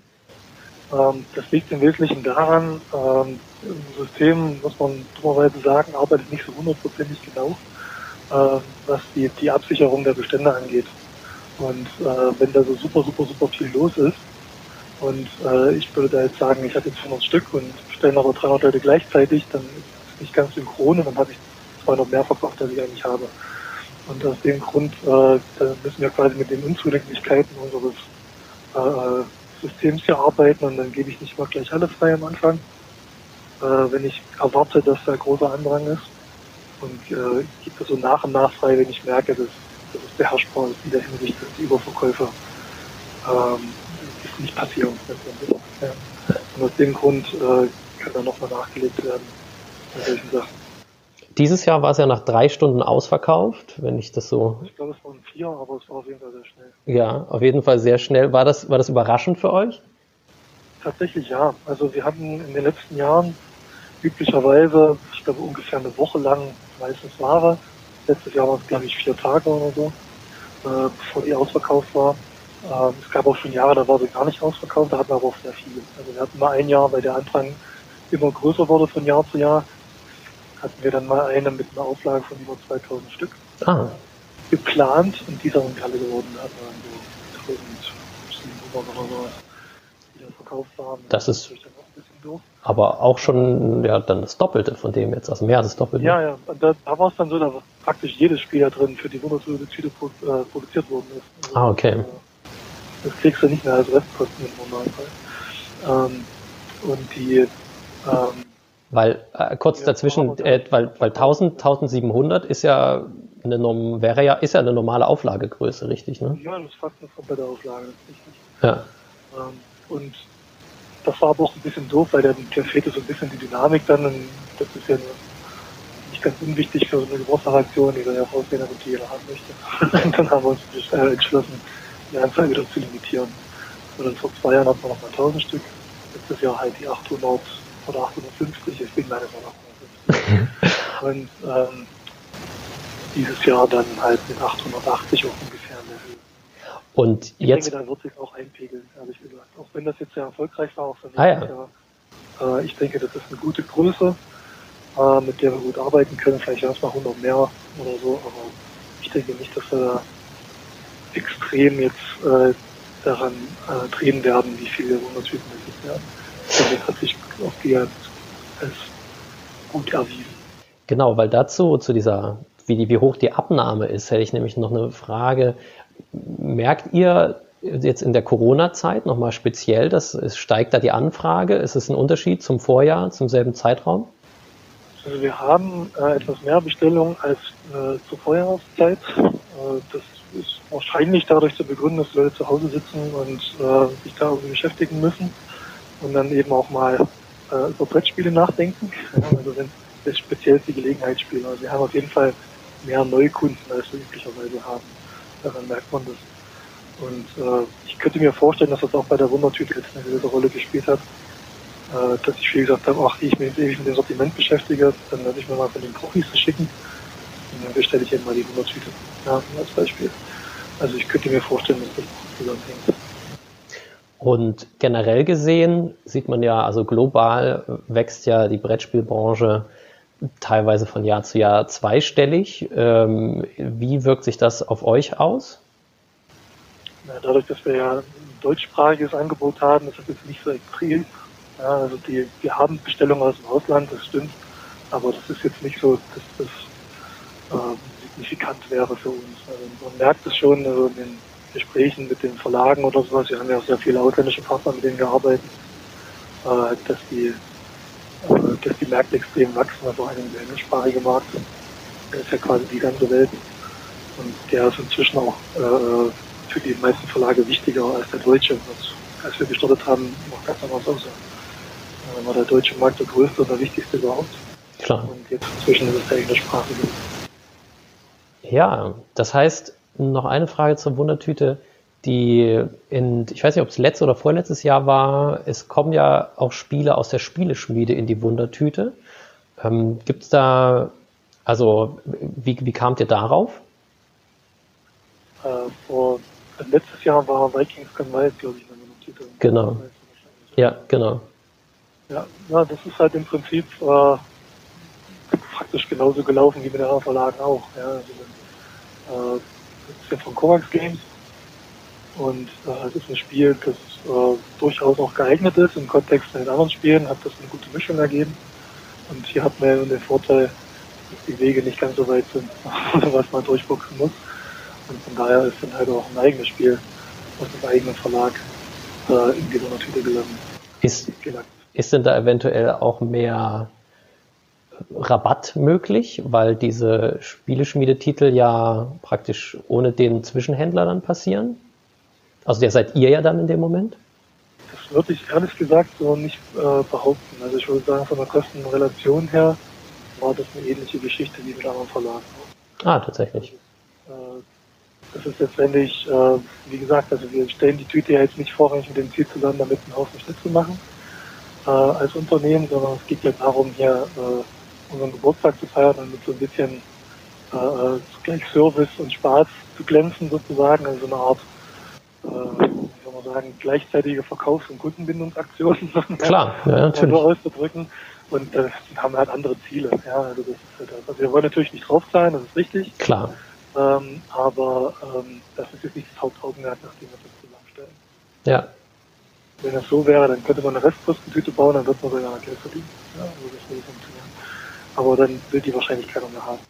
Speaker 3: Ähm, das liegt im Wesentlichen daran, ähm, im System, muss man dummerweise sagen, arbeitet nicht so hundertprozentig genau, äh, was die, die Absicherung der Bestände angeht. Und äh, wenn da so super, super, super viel los ist, und äh, ich würde da jetzt sagen, ich habe jetzt 100 Stück und bestellen aber 300 Leute gleichzeitig, dann ist es nicht ganz synchron und dann habe ich 200 mehr verkauft, als ich eigentlich habe. Und aus dem Grund äh, müssen wir quasi mit den Unzulänglichkeiten unseres äh, Systems hier arbeiten und dann gebe ich nicht mal gleich alles frei am Anfang, äh, wenn ich erwarte, dass da großer Andrang ist. Und äh, gebe so nach und nach frei, wenn ich merke, dass, dass es beherrschbar ist in der Hinsicht, dass die Überverkäufe ähm, nicht passieren. Und aus dem Grund äh, kann da nochmal nachgelegt werden bei solchen Sachen.
Speaker 1: Dieses Jahr war es ja nach drei Stunden ausverkauft, wenn ich das so.
Speaker 3: Ich glaube, es waren vier, aber es war auf jeden Fall sehr schnell.
Speaker 1: Ja, auf jeden Fall sehr schnell. War das, war das überraschend für euch?
Speaker 3: Tatsächlich ja. Also wir hatten in den letzten Jahren üblicherweise, ich glaube ungefähr eine Woche lang meistens Ware. Letztes Jahr waren es glaube ich vier Tage oder so, äh, bevor die ausverkauft war. Ähm, es gab auch schon Jahre, da war sie gar nicht ausverkauft, da hatten wir aber auch sehr viel. Also wir hatten mal ein Jahr, weil der Anfang immer größer wurde von Jahr zu Jahr, hatten wir dann mal eine mit einer Auflage von über 2000 Stück ah. geplant und die sind dann alle geworden. Da hatten wir so 1700 oder so, die dann verkauft waren.
Speaker 1: Das, ist aber auch schon ja, dann das Doppelte von dem jetzt, also mehr als das Doppelte.
Speaker 3: Ja, ja, und da, da war es dann so, dass praktisch jedes Spiel da drin für die Wundertüte äh, produziert worden ist.
Speaker 1: Also, ah, okay. Äh,
Speaker 3: das kriegst du nicht mehr als Restkosten im Normalfall. Ähm, und die ähm,
Speaker 1: weil äh, kurz dazwischen, äh, weil, weil 1000, 1700 ist ja eine wäre ja ist ja eine normale Auflagegröße, richtig? Ne?
Speaker 3: Ja, das ist fast eine komplette Auflage, richtig.
Speaker 1: Ja.
Speaker 3: Ähm, und das war aber auch ein bisschen doof, weil der, der fehlte so ein bisschen die Dynamik dann und das ist ja nicht ganz unwichtig für so eine Gebrauchsaktion, die soll ja aussehen, damit die jeder haben möchte. und dann haben wir uns äh, entschlossen, die Anzahl wieder zu limitieren. Und dann vor zwei Jahren hatten wir noch mal 1000 Stück. Letztes Jahr halt die 800 oder 850. Ich bin leider noch 850. Und ähm, dieses Jahr dann halt mit 880 auch ungefähr in der Höhe.
Speaker 1: Und
Speaker 3: ich
Speaker 1: jetzt?
Speaker 3: denke, da wird sich auch einpegeln, ehrlich gesagt. Auch wenn das jetzt sehr erfolgreich war, auch für
Speaker 1: ah, ja. Jahr.
Speaker 3: Äh, ich denke, das ist eine gute Größe, äh, mit der wir gut arbeiten können. Vielleicht noch 100 mehr oder so, aber ich denke nicht, dass wir da extrem jetzt äh, daran äh, drehen werden, wie viele Wundertypen es werden. Das hat sich auf die als gut erwiesen.
Speaker 1: Genau, weil dazu, zu dieser, wie, die, wie hoch die Abnahme ist, hätte ich nämlich noch eine Frage. Merkt ihr jetzt in der Corona-Zeit nochmal speziell, dass es steigt da die Anfrage? Ist es ein Unterschied zum Vorjahr, zum selben Zeitraum?
Speaker 3: Also wir haben äh, etwas mehr Bestellungen als äh, zur Vorjahreszeit. Äh, das ist wahrscheinlich dadurch zu begründen, dass Leute zu Hause sitzen und äh, sich da irgendwie beschäftigen müssen und dann eben auch mal äh, über Brettspiele nachdenken. Ja, also sind das speziell die Gelegenheitsspiele. Also wir haben auf jeden Fall mehr Neukunden, als wir üblicherweise haben. Daran merkt man das. Und äh, ich könnte mir vorstellen, dass das auch bei der Wundertüte jetzt eine gewisse Rolle gespielt hat. Äh, dass ich viel gesagt habe, ach, ich mich ewig mit dem Sortiment beschäftige, dann werde ich mir mal von den Profis schicken. Und dann bestelle ich eben mal die Wundertüte. Ja, als Beispiel. Also ich könnte mir vorstellen, dass das zusammenhängt.
Speaker 1: Und generell gesehen sieht man ja, also global wächst ja die Brettspielbranche teilweise von Jahr zu Jahr zweistellig. Ähm, wie wirkt sich das auf euch aus?
Speaker 3: Ja, dadurch, dass wir ja ein deutschsprachiges Angebot haben, ist das jetzt nicht so extrem. Ja, also die, wir haben Bestellungen aus dem Ausland, das stimmt, aber das ist jetzt nicht so, dass das äh, signifikant wäre für uns. Also man merkt es schon also in den Gesprächen mit den Verlagen oder sowas. Wir haben ja auch sehr viele ausländische Partner, mit denen wir arbeiten, äh, dass die äh, dass die Märkte extrem wachsen, also ein englischsprachiger Markt. Der ist ja quasi die ganze Welt. Und der ist inzwischen auch äh, für die meisten Verlage wichtiger als der deutsche. Und als wir gestartet haben, noch ganz anders aus. Dann war der deutsche Markt der größte und der wichtigste überhaupt.
Speaker 1: Klar.
Speaker 3: Und jetzt inzwischen ist es der englischsprachige.
Speaker 4: Ja, das heißt, noch eine Frage zur Wundertüte, die in, ich weiß nicht, ob es letztes oder vorletztes Jahr war, es kommen ja auch Spiele aus der Spieleschmiede in die Wundertüte. Ähm, Gibt es da, also wie, wie kamt ihr darauf?
Speaker 3: Äh, vor, letztes Jahr war Vikings Gone Wild, glaube ich, in der Wundertüte.
Speaker 4: Genau. Ja, genau.
Speaker 3: Ja, ja, das ist halt im Prinzip äh, praktisch genauso gelaufen wie mit den anderen Verlagen auch. Ja. Also, äh, das ist ja von Kovacs Games und äh, es ist ein Spiel, das äh, durchaus auch geeignet ist im Kontext mit den anderen Spielen, hat das eine gute Mischung ergeben. Und hier hat man den Vorteil, dass die Wege nicht ganz so weit sind, was man durchboxen muss. Und von daher ist dann halt auch ein eigenes Spiel aus dem eigenen Verlag äh, in die Tüte gelandet.
Speaker 4: Ist, ist denn da eventuell auch mehr Rabatt möglich, weil diese Spieleschmiedetitel ja praktisch ohne den Zwischenhändler dann passieren? Also der seid ihr ja dann in dem Moment?
Speaker 3: Das würde ich ehrlich gesagt so nicht äh, behaupten. Also ich würde sagen, von der Kostenrelation her war das eine ähnliche Geschichte wie mit anderen Verlagen.
Speaker 4: Ah, tatsächlich.
Speaker 3: Äh, das ist letztendlich, äh, wie gesagt, also wir stellen die Tüte ja jetzt nicht vorrangig mit dem Ziel zusammen, damit einen Haufen Schnitt zu machen äh, als Unternehmen, sondern es geht ja darum, hier unseren Geburtstag zu feiern und mit so ein bisschen äh, äh gleich Service und Spaß zu glänzen sozusagen, also eine Art äh, wie soll man sagen, gleichzeitige Verkaufs- und Kundenbindungsaktionen
Speaker 4: Klar, ja, natürlich.
Speaker 3: so auszudrücken. Und äh, haben halt andere Ziele. Ja, also, das ist halt, also wir wollen natürlich nicht drauf sein, das ist richtig.
Speaker 4: Klar.
Speaker 3: Ähm, aber ähm, das ist jetzt nicht das Hauptaugenmerk, nachdem wir das zusammenstellen.
Speaker 4: Ja.
Speaker 3: Wenn das so wäre, dann könnte man eine Restkostentüte bauen, dann wird man sogar Geld verdienen. Ja, also das würde funktionieren. Aber dann will die wahrscheinlich keiner mehr haben.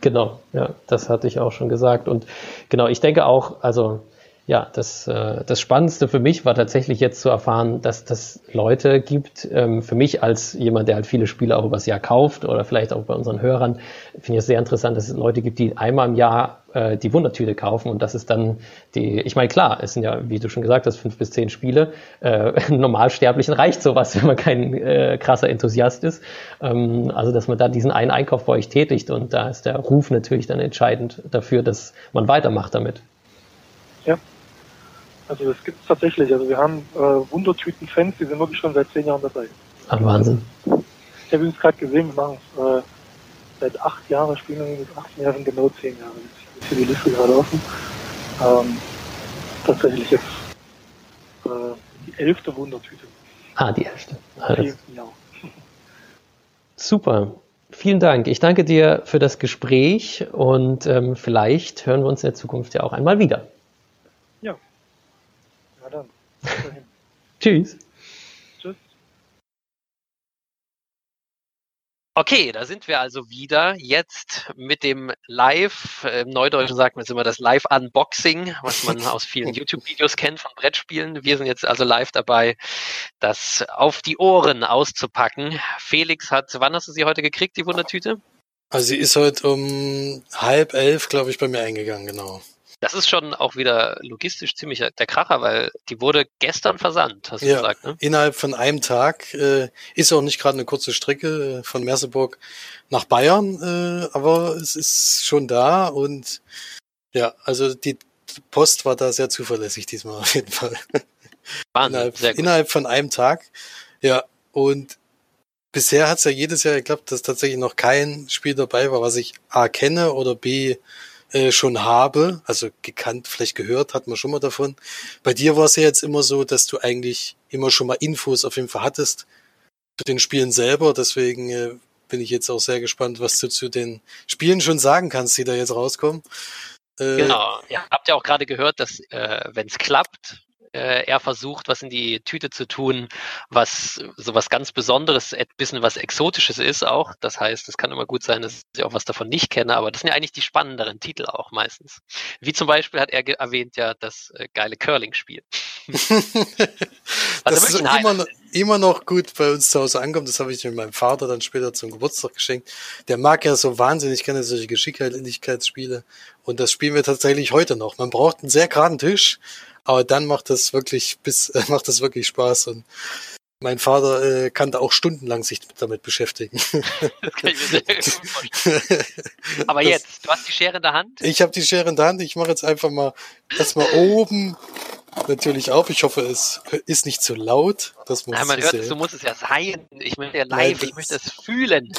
Speaker 4: Genau, ja, das hatte ich auch schon gesagt. Und genau, ich denke auch, also ja, das, äh, das Spannendste für mich war tatsächlich jetzt zu erfahren, dass das Leute gibt, ähm, für mich als jemand, der halt viele Spiele auch übers Jahr kauft oder vielleicht auch bei unseren Hörern, finde ich es sehr interessant, dass es Leute gibt, die einmal im Jahr äh, die Wundertüte kaufen und das ist dann die, ich meine, klar, es sind ja, wie du schon gesagt hast, fünf bis zehn Spiele. Äh, Normalsterblichen reicht sowas, wenn man kein äh, krasser Enthusiast ist. Ähm, also, dass man da diesen einen Einkauf bei euch tätigt und da ist der Ruf natürlich dann entscheidend dafür, dass man weitermacht damit.
Speaker 3: Ja, also das gibt es tatsächlich. Also wir haben äh, Wundertüten-Fans, die sind wirklich schon seit zehn Jahren dabei.
Speaker 4: Ach, Wahnsinn.
Speaker 3: Ich habe übrigens gerade gesehen, wir machen es äh, seit acht Jahren, spielen wir mit 18 Jahren genau zehn Jahre. Ich habe hier die Liste gerade offen. Ähm, tatsächlich jetzt äh, die elfte Wundertüte.
Speaker 4: Ah, die elfte. Alles. Super. Vielen Dank. Ich danke dir für das Gespräch und ähm, vielleicht hören wir uns in der Zukunft ja auch einmal wieder. Tschüss.
Speaker 3: Tschüss.
Speaker 1: Okay, da sind wir also wieder jetzt mit dem Live, im Neudeutschen sagt man jetzt immer das Live-Unboxing, was man aus vielen YouTube-Videos kennt von Brettspielen. Wir sind jetzt also live dabei, das auf die Ohren auszupacken. Felix hat, wann hast du sie heute gekriegt, die Wundertüte?
Speaker 2: Also sie ist heute um halb elf, glaube ich, bei mir eingegangen, genau.
Speaker 1: Das ist schon auch wieder logistisch ziemlich der Kracher, weil die wurde gestern versandt, hast du ja, gesagt, ne?
Speaker 2: Innerhalb von einem Tag äh, ist auch nicht gerade eine kurze Strecke äh, von Merseburg nach Bayern, äh, aber es ist schon da und ja, also die Post war da sehr zuverlässig diesmal auf jeden Fall. Wahnsinn, innerhalb, sehr gut. innerhalb von einem Tag. Ja, und bisher hat es ja jedes Jahr geklappt, dass tatsächlich noch kein Spiel dabei war, was ich A kenne oder B äh, schon habe, also gekannt, vielleicht gehört, hat man schon mal davon. Bei dir war es ja jetzt immer so, dass du eigentlich immer schon mal Infos auf jeden Fall hattest zu den Spielen selber. Deswegen äh, bin ich jetzt auch sehr gespannt, was du zu den Spielen schon sagen kannst, die da jetzt rauskommen.
Speaker 1: Äh, genau, ihr habt ja auch gerade gehört, dass äh, wenn es klappt, äh, er versucht, was in die Tüte zu tun, was so was ganz Besonderes, ein bisschen was Exotisches ist auch. Das heißt, es kann immer gut sein, dass ich auch was davon nicht kenne, aber das sind ja eigentlich die spannenderen Titel auch meistens. Wie zum Beispiel hat er erwähnt ja das äh, geile Curling-Spiel.
Speaker 2: das ist immer noch, immer noch gut bei uns zu Hause ankommt. Das habe ich mit meinem Vater dann später zum Geburtstag geschenkt. Der mag ja so wahnsinnig gerne solche Geschicklichkeitsspiele. Und das spielen wir tatsächlich heute noch. Man braucht einen sehr geraden Tisch aber dann macht das wirklich bis, äh, macht das wirklich Spaß und mein Vater äh, kann da auch stundenlang sich damit beschäftigen. Das kann ich mir sehr gut
Speaker 1: vorstellen. Aber das, jetzt, du hast die Schere in der Hand?
Speaker 2: Ich habe die Schere in der Hand. Ich mache jetzt einfach mal erstmal oben natürlich auf. Ich hoffe, es ist nicht zu laut. Das muss
Speaker 1: Nein, man hört es, so muss es ja sein. Ich möchte ja live, Nein, ich möchte es fühlen.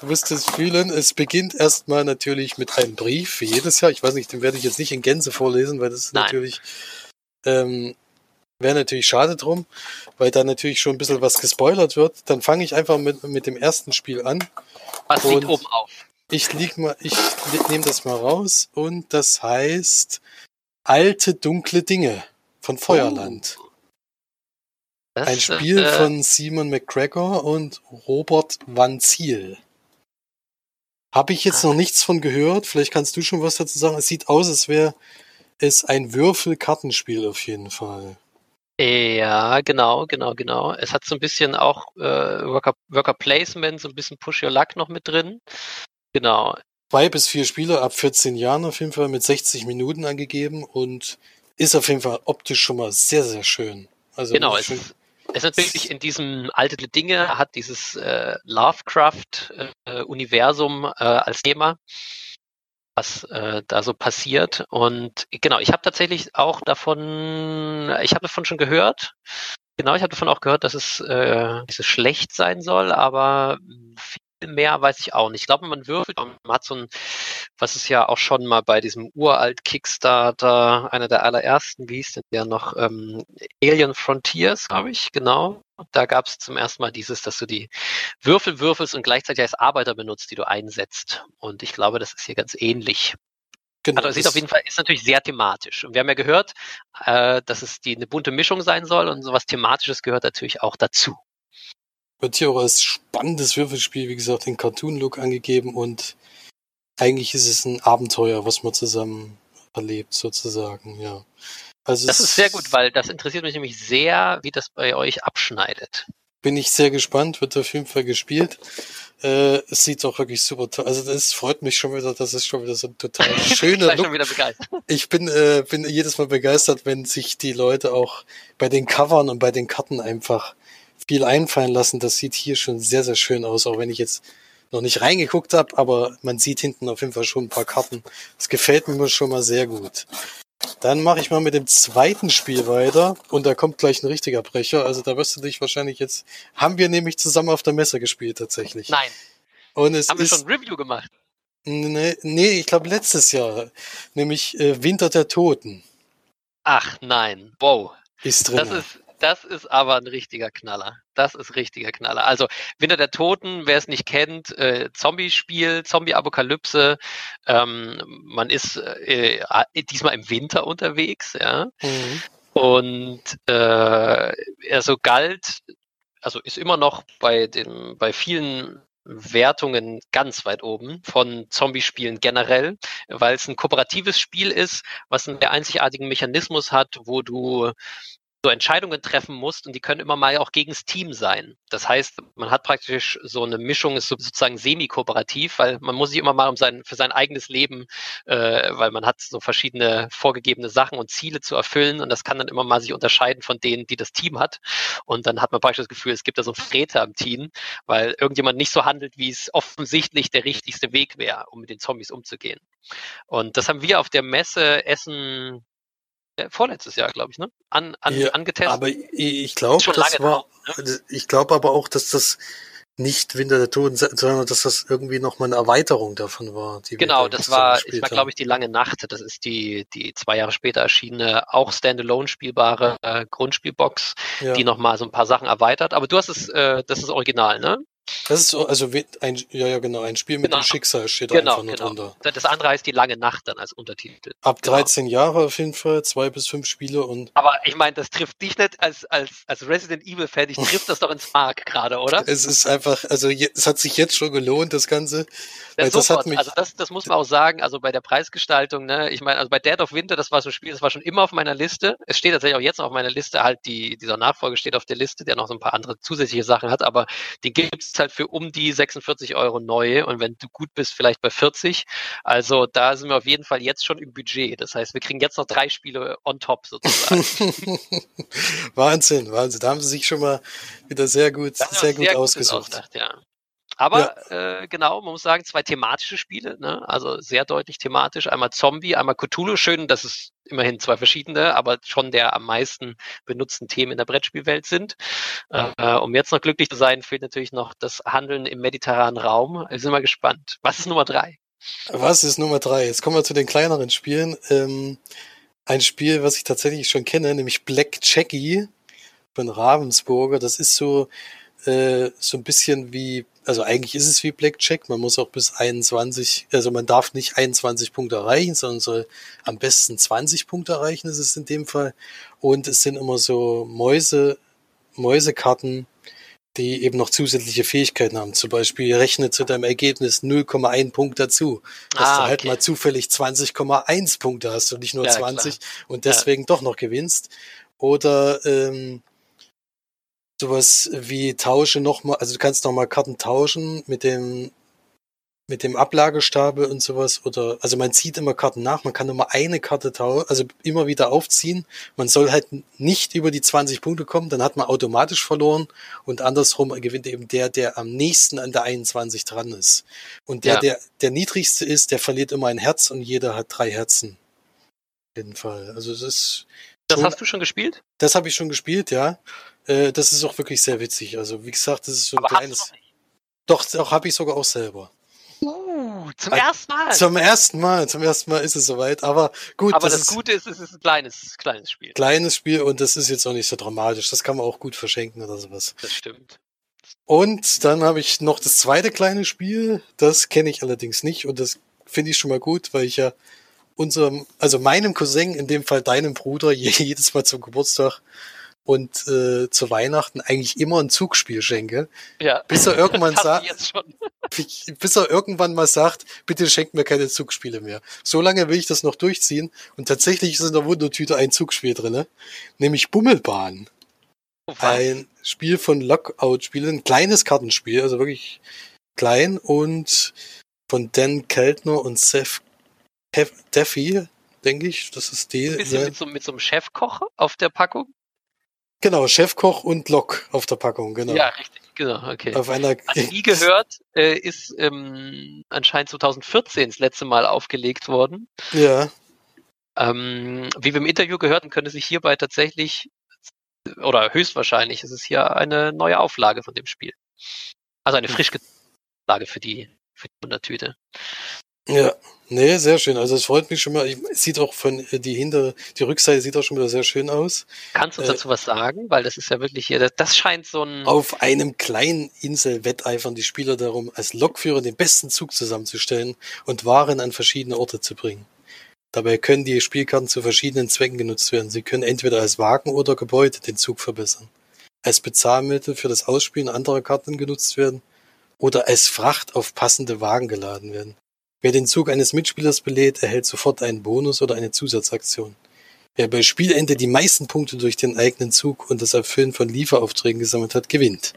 Speaker 2: du musst es fühlen. Es beginnt erstmal natürlich mit einem Brief für jedes Jahr. Ich weiß nicht, den werde ich jetzt nicht in Gänze vorlesen, weil das ist Nein. natürlich ähm, Wäre natürlich schade drum, weil da natürlich schon ein bisschen was gespoilert wird. Dann fange ich einfach mit, mit dem ersten Spiel an.
Speaker 1: Was liegt oben auf?
Speaker 2: Ich lieg mal, ich nehme das mal raus und das heißt Alte dunkle Dinge von Feuerland. Oh. Das, Ein Spiel äh, von Simon McGregor und Robert Van Ziel. Habe ich jetzt ah. noch nichts von gehört. Vielleicht kannst du schon was dazu sagen. Es sieht aus, als wäre es ein Würfelkartenspiel auf jeden Fall.
Speaker 1: Ja, genau, genau, genau. Es hat so ein bisschen auch äh, Worker, Worker Placement, so ein bisschen Push Your Luck noch mit drin. Genau.
Speaker 2: Zwei bis vier Spieler ab 14 Jahren auf jeden Fall mit 60 Minuten angegeben und ist auf jeden Fall optisch schon mal sehr, sehr schön.
Speaker 1: Also genau, es, schön. Es ist natürlich in diesem Alte Dinge, hat dieses äh, Lovecraft-Universum äh, äh, als Thema was äh, da so passiert. Und genau, ich habe tatsächlich auch davon, ich habe davon schon gehört. Genau, ich habe davon auch gehört, dass es, äh, dass es schlecht sein soll, aber mehr weiß ich auch nicht. Ich glaube, man würfelt, man hat so ein, was ist ja auch schon mal bei diesem uralt Kickstarter, einer der allerersten, wie hieß denn der noch, ähm, Alien Frontiers, glaube ich, genau. Da gab es zum ersten Mal dieses, dass du die Würfel würfelst und gleichzeitig als Arbeiter benutzt, die du einsetzt. Und ich glaube, das ist hier ganz ähnlich. Genau, also es sieht auf jeden Fall, ist natürlich sehr thematisch. Und wir haben ja gehört, äh, dass es die eine bunte Mischung sein soll und sowas Thematisches gehört natürlich auch dazu.
Speaker 2: Wird hier auch als spannendes Würfelspiel, wie gesagt, den Cartoon-Look angegeben und eigentlich ist es ein Abenteuer, was man zusammen erlebt, sozusagen, ja.
Speaker 1: Also das ist sehr gut, weil das interessiert mich nämlich sehr, wie das bei euch abschneidet.
Speaker 2: Bin ich sehr gespannt, wird auf jeden Fall gespielt. Äh, es sieht auch wirklich super toll. Also das freut mich schon wieder, das ist schon wieder so ein total schöner Look. Wieder begeistert. Ich bin, äh, bin jedes Mal begeistert, wenn sich die Leute auch bei den Covern und bei den Karten einfach viel einfallen lassen. Das sieht hier schon sehr, sehr schön aus, auch wenn ich jetzt noch nicht reingeguckt habe, aber man sieht hinten auf jeden Fall schon ein paar Karten. Das gefällt mir schon mal sehr gut. Dann mache ich mal mit dem zweiten Spiel weiter und da kommt gleich ein richtiger Brecher. Also da wirst du dich wahrscheinlich jetzt. Haben wir nämlich zusammen auf der Messe gespielt tatsächlich.
Speaker 1: Nein. Und es Haben ist, wir schon ein Review gemacht?
Speaker 2: Nee, nee ich glaube letztes Jahr. Nämlich äh, Winter der Toten.
Speaker 1: Ach nein. Wow.
Speaker 2: Ist drin.
Speaker 1: Das ist, das ist aber ein richtiger Knaller. Das ist richtiger Knaller. Also Winter der Toten, wer es nicht kennt, äh, Zombie-Spiel, Zombie-Apokalypse. Ähm, man ist äh, diesmal im Winter unterwegs, ja. Mhm. Und äh, er so galt, also ist immer noch bei den, bei vielen Wertungen ganz weit oben von Zombie-Spielen generell, weil es ein kooperatives Spiel ist, was einen einzigartigen Mechanismus hat, wo du so Entscheidungen treffen musst und die können immer mal auch gegens Team sein. Das heißt, man hat praktisch so eine Mischung, ist sozusagen semi-kooperativ, weil man muss sich immer mal um sein, für sein eigenes Leben, äh, weil man hat so verschiedene vorgegebene Sachen und Ziele zu erfüllen und das kann dann immer mal sich unterscheiden von denen, die das Team hat. Und dann hat man praktisch das Gefühl, es gibt da so einen Freter im Team, weil irgendjemand nicht so handelt, wie es offensichtlich der richtigste Weg wäre, um mit den Zombies umzugehen. Und das haben wir auf der Messe Essen vorletztes Jahr, glaube ich, ne? An, an,
Speaker 2: ja,
Speaker 1: angetestet.
Speaker 2: Aber ich glaube, das war, drauf, ne? ich glaube aber auch, dass das nicht Winter der Toten, sondern dass das irgendwie nochmal eine Erweiterung davon war.
Speaker 1: genau, das war, das war glaube ich, die lange Nacht. Das ist die, die zwei Jahre später erschienene, auch standalone spielbare äh, Grundspielbox, ja. die nochmal so ein paar Sachen erweitert. Aber du hast es, äh, das ist original, ne?
Speaker 2: Das ist so, also ein, ja, ja, genau, ein Spiel mit genau. dem Schicksal steht genau, einfach nur genau. drunter.
Speaker 1: Das andere heißt die lange Nacht dann als Untertitel.
Speaker 2: Ab 13 genau. Jahre auf jeden Fall, zwei bis fünf Spiele und.
Speaker 1: Aber ich meine, das trifft dich nicht als, als, als Resident Evil Fan, ich trifft das doch ins Mark gerade, oder?
Speaker 2: Es ist einfach, also es hat sich jetzt schon gelohnt, das Ganze.
Speaker 1: Das, das hat mich also das, das muss man auch sagen, also bei der Preisgestaltung, ne, ich meine, also bei Dead of Winter, das war so ein Spiel, das war schon immer auf meiner Liste. Es steht tatsächlich auch jetzt noch auf meiner Liste, halt die, dieser Nachfolger steht auf der Liste, der noch so ein paar andere zusätzliche Sachen hat, aber die gibt es halt für um die 46 Euro neu und wenn du gut bist, vielleicht bei 40. Also da sind wir auf jeden Fall jetzt schon im Budget. Das heißt, wir kriegen jetzt noch drei Spiele on top sozusagen.
Speaker 2: Wahnsinn, Wahnsinn. Da haben sie sich schon mal wieder sehr gut, sehr gut sehr ausgesucht. Ausdacht,
Speaker 1: ja. Aber ja. äh, genau, man muss sagen, zwei thematische Spiele, ne? also sehr deutlich thematisch. Einmal Zombie, einmal Cthulhu. Schön, dass es immerhin zwei verschiedene, aber schon der am meisten benutzten Themen in der Brettspielwelt sind. Äh, um jetzt noch glücklich zu sein, fehlt natürlich noch das Handeln im mediterranen Raum. Wir sind mal gespannt. Was ist Nummer drei?
Speaker 2: Was ist Nummer drei? Jetzt kommen wir zu den kleineren Spielen. Ähm, ein Spiel, was ich tatsächlich schon kenne, nämlich Black Jackie von Ravensburger. Das ist so, äh, so ein bisschen wie also eigentlich ist es wie Blackjack, man muss auch bis 21, also man darf nicht 21 Punkte erreichen, sondern soll am besten 20 Punkte erreichen, ist es in dem Fall. Und es sind immer so Mäuse, Mäusekarten, die eben noch zusätzliche Fähigkeiten haben. Zum Beispiel rechne zu deinem Ergebnis 0,1 Punkt dazu, dass ah, du halt okay. mal zufällig 20,1 Punkte hast und nicht nur ja, 20 klar. und deswegen ja. doch noch gewinnst. Oder ähm, sowas wie tausche nochmal, also du kannst nochmal Karten tauschen mit dem mit dem Ablagestapel und sowas oder also man zieht immer Karten nach, man kann nur eine Karte tauschen, also immer wieder aufziehen. Man soll halt nicht über die 20 Punkte kommen, dann hat man automatisch verloren und andersrum gewinnt eben der, der am nächsten an der 21 dran ist. Und der, ja. der der niedrigste ist, der verliert immer ein Herz und jeder hat drei Herzen. Auf jeden Fall. Also es ist
Speaker 1: Das hast du schon gespielt?
Speaker 2: Das habe ich schon gespielt, ja. Äh, das ist auch wirklich sehr witzig. Also wie gesagt, das ist so ein Aber kleines. Doch, auch habe ich sogar auch selber.
Speaker 1: Uh, zum also, ersten Mal.
Speaker 2: Zum ersten Mal, zum ersten Mal ist es soweit. Aber gut.
Speaker 1: Aber das, das Gute ist, es ist ein kleines, kleines Spiel.
Speaker 2: Kleines Spiel und das ist jetzt auch nicht so dramatisch. Das kann man auch gut verschenken oder sowas.
Speaker 1: Das stimmt.
Speaker 2: Und dann habe ich noch das zweite kleine Spiel. Das kenne ich allerdings nicht und das finde ich schon mal gut, weil ich ja unserem, also meinem Cousin, in dem Fall deinem Bruder, jedes Mal zum Geburtstag und äh, zu Weihnachten eigentlich immer ein Zugspiel schenke. Ja. Bis er irgendwann sagt, bis er irgendwann mal sagt, bitte schenkt mir keine Zugspiele mehr. So lange will ich das noch durchziehen. Und tatsächlich ist in der Wundertüte ein Zugspiel drinne, nämlich Bummelbahn. Oh, ein Spiel von Lockout-Spielen, ein kleines Kartenspiel, also wirklich klein und von Dan Keltner und Seth Deffy, denke ich. Das ist die.
Speaker 1: Ein bisschen mit so, mit so einem Chefkoch auf der Packung?
Speaker 2: Genau, Chefkoch und Lok auf der Packung, genau.
Speaker 1: Ja, richtig, genau, okay.
Speaker 2: Auf einer
Speaker 1: also nie gehört, äh, ist ähm, anscheinend 2014 das letzte Mal aufgelegt worden.
Speaker 2: Ja.
Speaker 1: Ähm, wie wir im Interview gehörten, könnte sich hierbei tatsächlich, oder höchstwahrscheinlich ist es hier eine neue Auflage von dem Spiel. Also eine hm. frisch Lage für die, für die Wundertüte.
Speaker 2: Ja, nee, sehr schön. Also es freut mich schon mal. Es sieht auch von äh, die hinter die Rückseite sieht auch schon wieder sehr schön aus.
Speaker 1: Kannst du uns äh, dazu was sagen? Weil das ist ja wirklich hier, das, das scheint so ein.
Speaker 2: Auf einem kleinen Insel wetteifern die Spieler darum, als Lokführer den besten Zug zusammenzustellen und Waren an verschiedene Orte zu bringen. Dabei können die Spielkarten zu verschiedenen Zwecken genutzt werden. Sie können entweder als Wagen oder Gebäude den Zug verbessern, als Bezahlmittel für das Ausspielen anderer Karten genutzt werden oder als Fracht auf passende Wagen geladen werden. Wer den Zug eines Mitspielers belädt, erhält sofort einen Bonus oder eine Zusatzaktion. Wer bei Spielende die meisten Punkte durch den eigenen Zug und das Erfüllen von Lieferaufträgen gesammelt hat, gewinnt.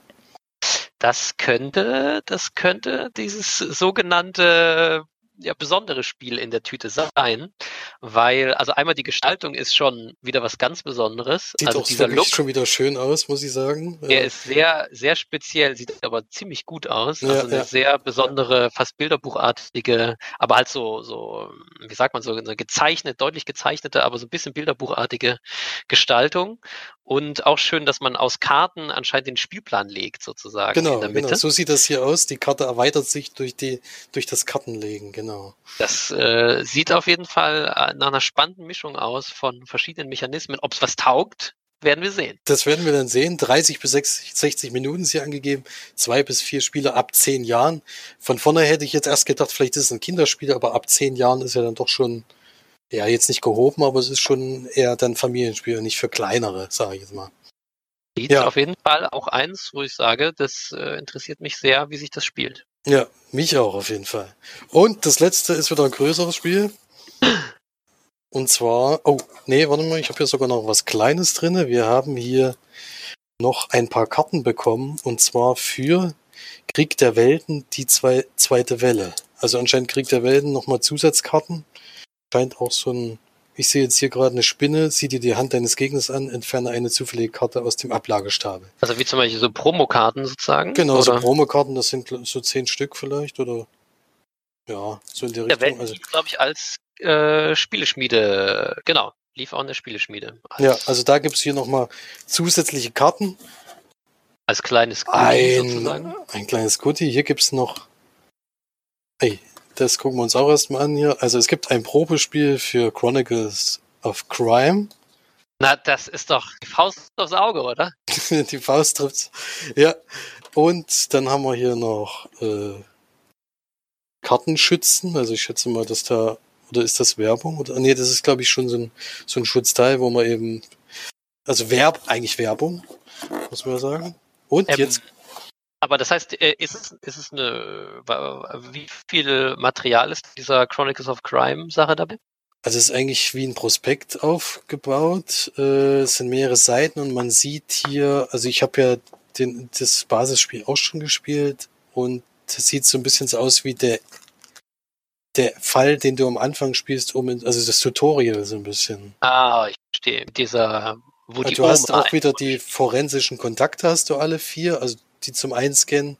Speaker 1: Das könnte, das könnte dieses sogenannte ja, besonderes Spiel in der Tüte sein, weil, also einmal die Gestaltung ist schon wieder was ganz Besonderes.
Speaker 2: Sieht
Speaker 1: also
Speaker 2: auch dieser Look schon wieder schön aus, muss ich sagen.
Speaker 1: Der ja. ist sehr, sehr speziell, sieht aber ziemlich gut aus. Ja, also eine ja. sehr besondere, fast bilderbuchartige, aber halt so, so, wie sagt man so, eine gezeichnet, deutlich gezeichnete, aber so ein bisschen bilderbuchartige Gestaltung. Und auch schön, dass man aus Karten anscheinend den Spielplan legt, sozusagen.
Speaker 2: Genau, genau. So sieht das hier aus. Die Karte erweitert sich durch die, durch das Kartenlegen, genau.
Speaker 1: Das äh, sieht auf jeden Fall äh, nach einer spannenden Mischung aus von verschiedenen Mechanismen. Ob es was taugt, werden wir sehen.
Speaker 2: Das werden wir dann sehen. 30 bis 60, 60 Minuten ist hier angegeben. Zwei bis vier Spieler ab zehn Jahren. Von vorne hätte ich jetzt erst gedacht, vielleicht ist es ein Kinderspiel, aber ab zehn Jahren ist ja dann doch schon ja, jetzt nicht gehoben, aber es ist schon eher dann Familienspiel und nicht für kleinere, sage ich jetzt mal.
Speaker 1: Ja. auf jeden Fall auch eins, wo ich sage, das äh, interessiert mich sehr, wie sich das spielt.
Speaker 2: Ja, mich auch auf jeden Fall. Und das letzte ist wieder ein größeres Spiel. Und zwar, oh, nee, warte mal, ich habe hier sogar noch was Kleines drinne. Wir haben hier noch ein paar Karten bekommen und zwar für Krieg der Welten die zwei, zweite Welle. Also anscheinend Krieg der Welten nochmal Zusatzkarten. Scheint auch so ein, ich sehe jetzt hier gerade eine Spinne, sieh dir die Hand deines Gegners an, entferne eine zufällige Karte aus dem Ablagestapel.
Speaker 1: Also wie zum Beispiel so Promokarten sozusagen?
Speaker 2: Genau, oder? so Promokarten, das sind so zehn Stück vielleicht oder ja, so in der, der
Speaker 1: Richtung.
Speaker 2: Also,
Speaker 1: glaube ich, als äh, Spieleschmiede, genau, lief auch eine Spieleschmiede.
Speaker 2: ja, also da gibt's hier nochmal zusätzliche Karten.
Speaker 1: Als kleines
Speaker 2: Goodie ein, sozusagen. Ein kleines Goodie. Hier gibt's noch. Ey, das gucken wir uns auch erstmal an hier. Also es gibt ein Probespiel für Chronicles of Crime.
Speaker 1: Na, das ist doch die Faust aufs Auge, oder?
Speaker 2: die Faust trifft's. Ja. Und dann haben wir hier noch äh, Kartenschützen. Also ich schätze mal, dass da oder ist das Werbung? Oder nee, das ist glaube ich schon so ein, so ein Schutzteil, wo man eben also Werb, eigentlich Werbung, muss man sagen. Und ähm, jetzt.
Speaker 1: Aber das heißt, äh, ist es, ist es eine, wie viel Material ist dieser Chronicles of Crime Sache dabei?
Speaker 2: Also es ist eigentlich wie ein Prospekt aufgebaut. Äh, es sind mehrere Seiten und man sieht hier, also ich habe ja den, das Basisspiel auch schon gespielt und das sieht so ein bisschen so aus wie der der Fall, den du am Anfang spielst, um in, also das Tutorial so ein bisschen.
Speaker 1: Ah, ich verstehe. Dieser,
Speaker 2: wo die Du Oma hast auch wieder die forensischen Kontakte, hast du alle vier, also die zum Einscannen.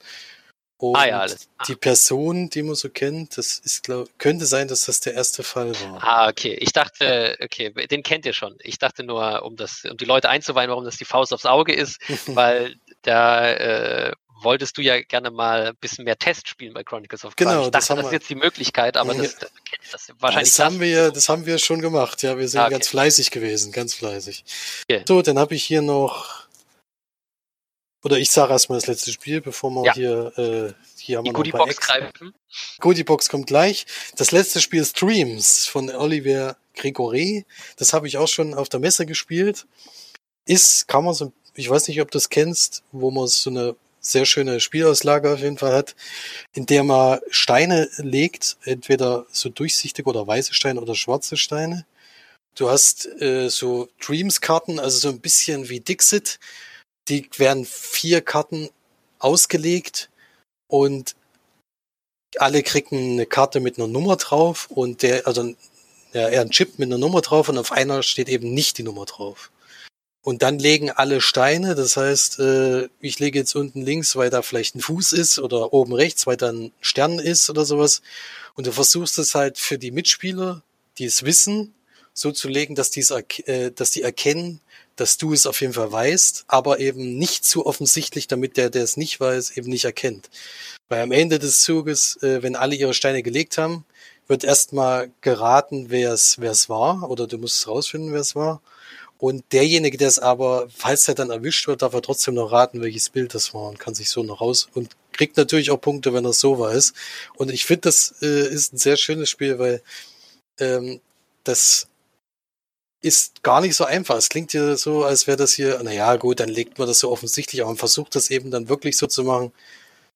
Speaker 2: Und ah, ja, alles. Ah. die Person, die man so kennt, das ist, glaub, könnte sein, dass das der erste Fall war.
Speaker 1: Ah, okay. Ich dachte, okay, den kennt ihr schon. Ich dachte nur, um das, um die Leute einzuweihen, warum das die Faust aufs Auge ist, weil da äh, wolltest du ja gerne mal ein bisschen mehr Test spielen bei Chronicles of
Speaker 2: Crime. Genau,
Speaker 1: ich dachte, das, haben das ist jetzt die Möglichkeit, aber das, das,
Speaker 2: das wahrscheinlich. Das haben wir ja, das haben wir schon gemacht. Ja, wir sind ah, okay. ganz fleißig gewesen, ganz fleißig. Okay. So, dann habe ich hier noch, oder ich sage erstmal das letzte Spiel, bevor wir ja. hier, äh, hier haben
Speaker 1: die Goodie Box greifen.
Speaker 2: Goodie Box kommt gleich. Das letzte Spiel ist Dreams von Olivier Gregory. Das habe ich auch schon auf der Messe gespielt. Ist, kann man so, ich weiß nicht, ob du das kennst, wo man so eine sehr schöne Spielauslage auf jeden Fall hat, in der man Steine legt, entweder so durchsichtige oder weiße Steine oder schwarze Steine. Du hast äh, so Dreams-Karten, also so ein bisschen wie Dixit. Die werden vier Karten ausgelegt und alle kriegen eine Karte mit einer Nummer drauf und der, also ja, eher ein Chip mit einer Nummer drauf und auf einer steht eben nicht die Nummer drauf. Und dann legen alle Steine, das heißt, äh, ich lege jetzt unten links, weil da vielleicht ein Fuß ist oder oben rechts, weil da ein Stern ist oder sowas. Und du versuchst es halt für die Mitspieler, die es wissen, so zu legen, dass, die's, äh, dass die erkennen, dass du es auf jeden Fall weißt, aber eben nicht zu offensichtlich, damit der, der es nicht weiß, eben nicht erkennt. Weil am Ende des Zuges, äh, wenn alle ihre Steine gelegt haben, wird erstmal geraten, wer es wer es war, oder du musst rausfinden, wer es war. Und derjenige, der es aber, falls er dann erwischt wird, darf er trotzdem noch raten, welches Bild das war und kann sich so noch raus und kriegt natürlich auch Punkte, wenn er so weiß. Und ich finde, das äh, ist ein sehr schönes Spiel, weil ähm, das ist gar nicht so einfach. Es klingt ja so, als wäre das hier, naja, gut, dann legt man das so offensichtlich, aber man versucht das eben dann wirklich so zu machen,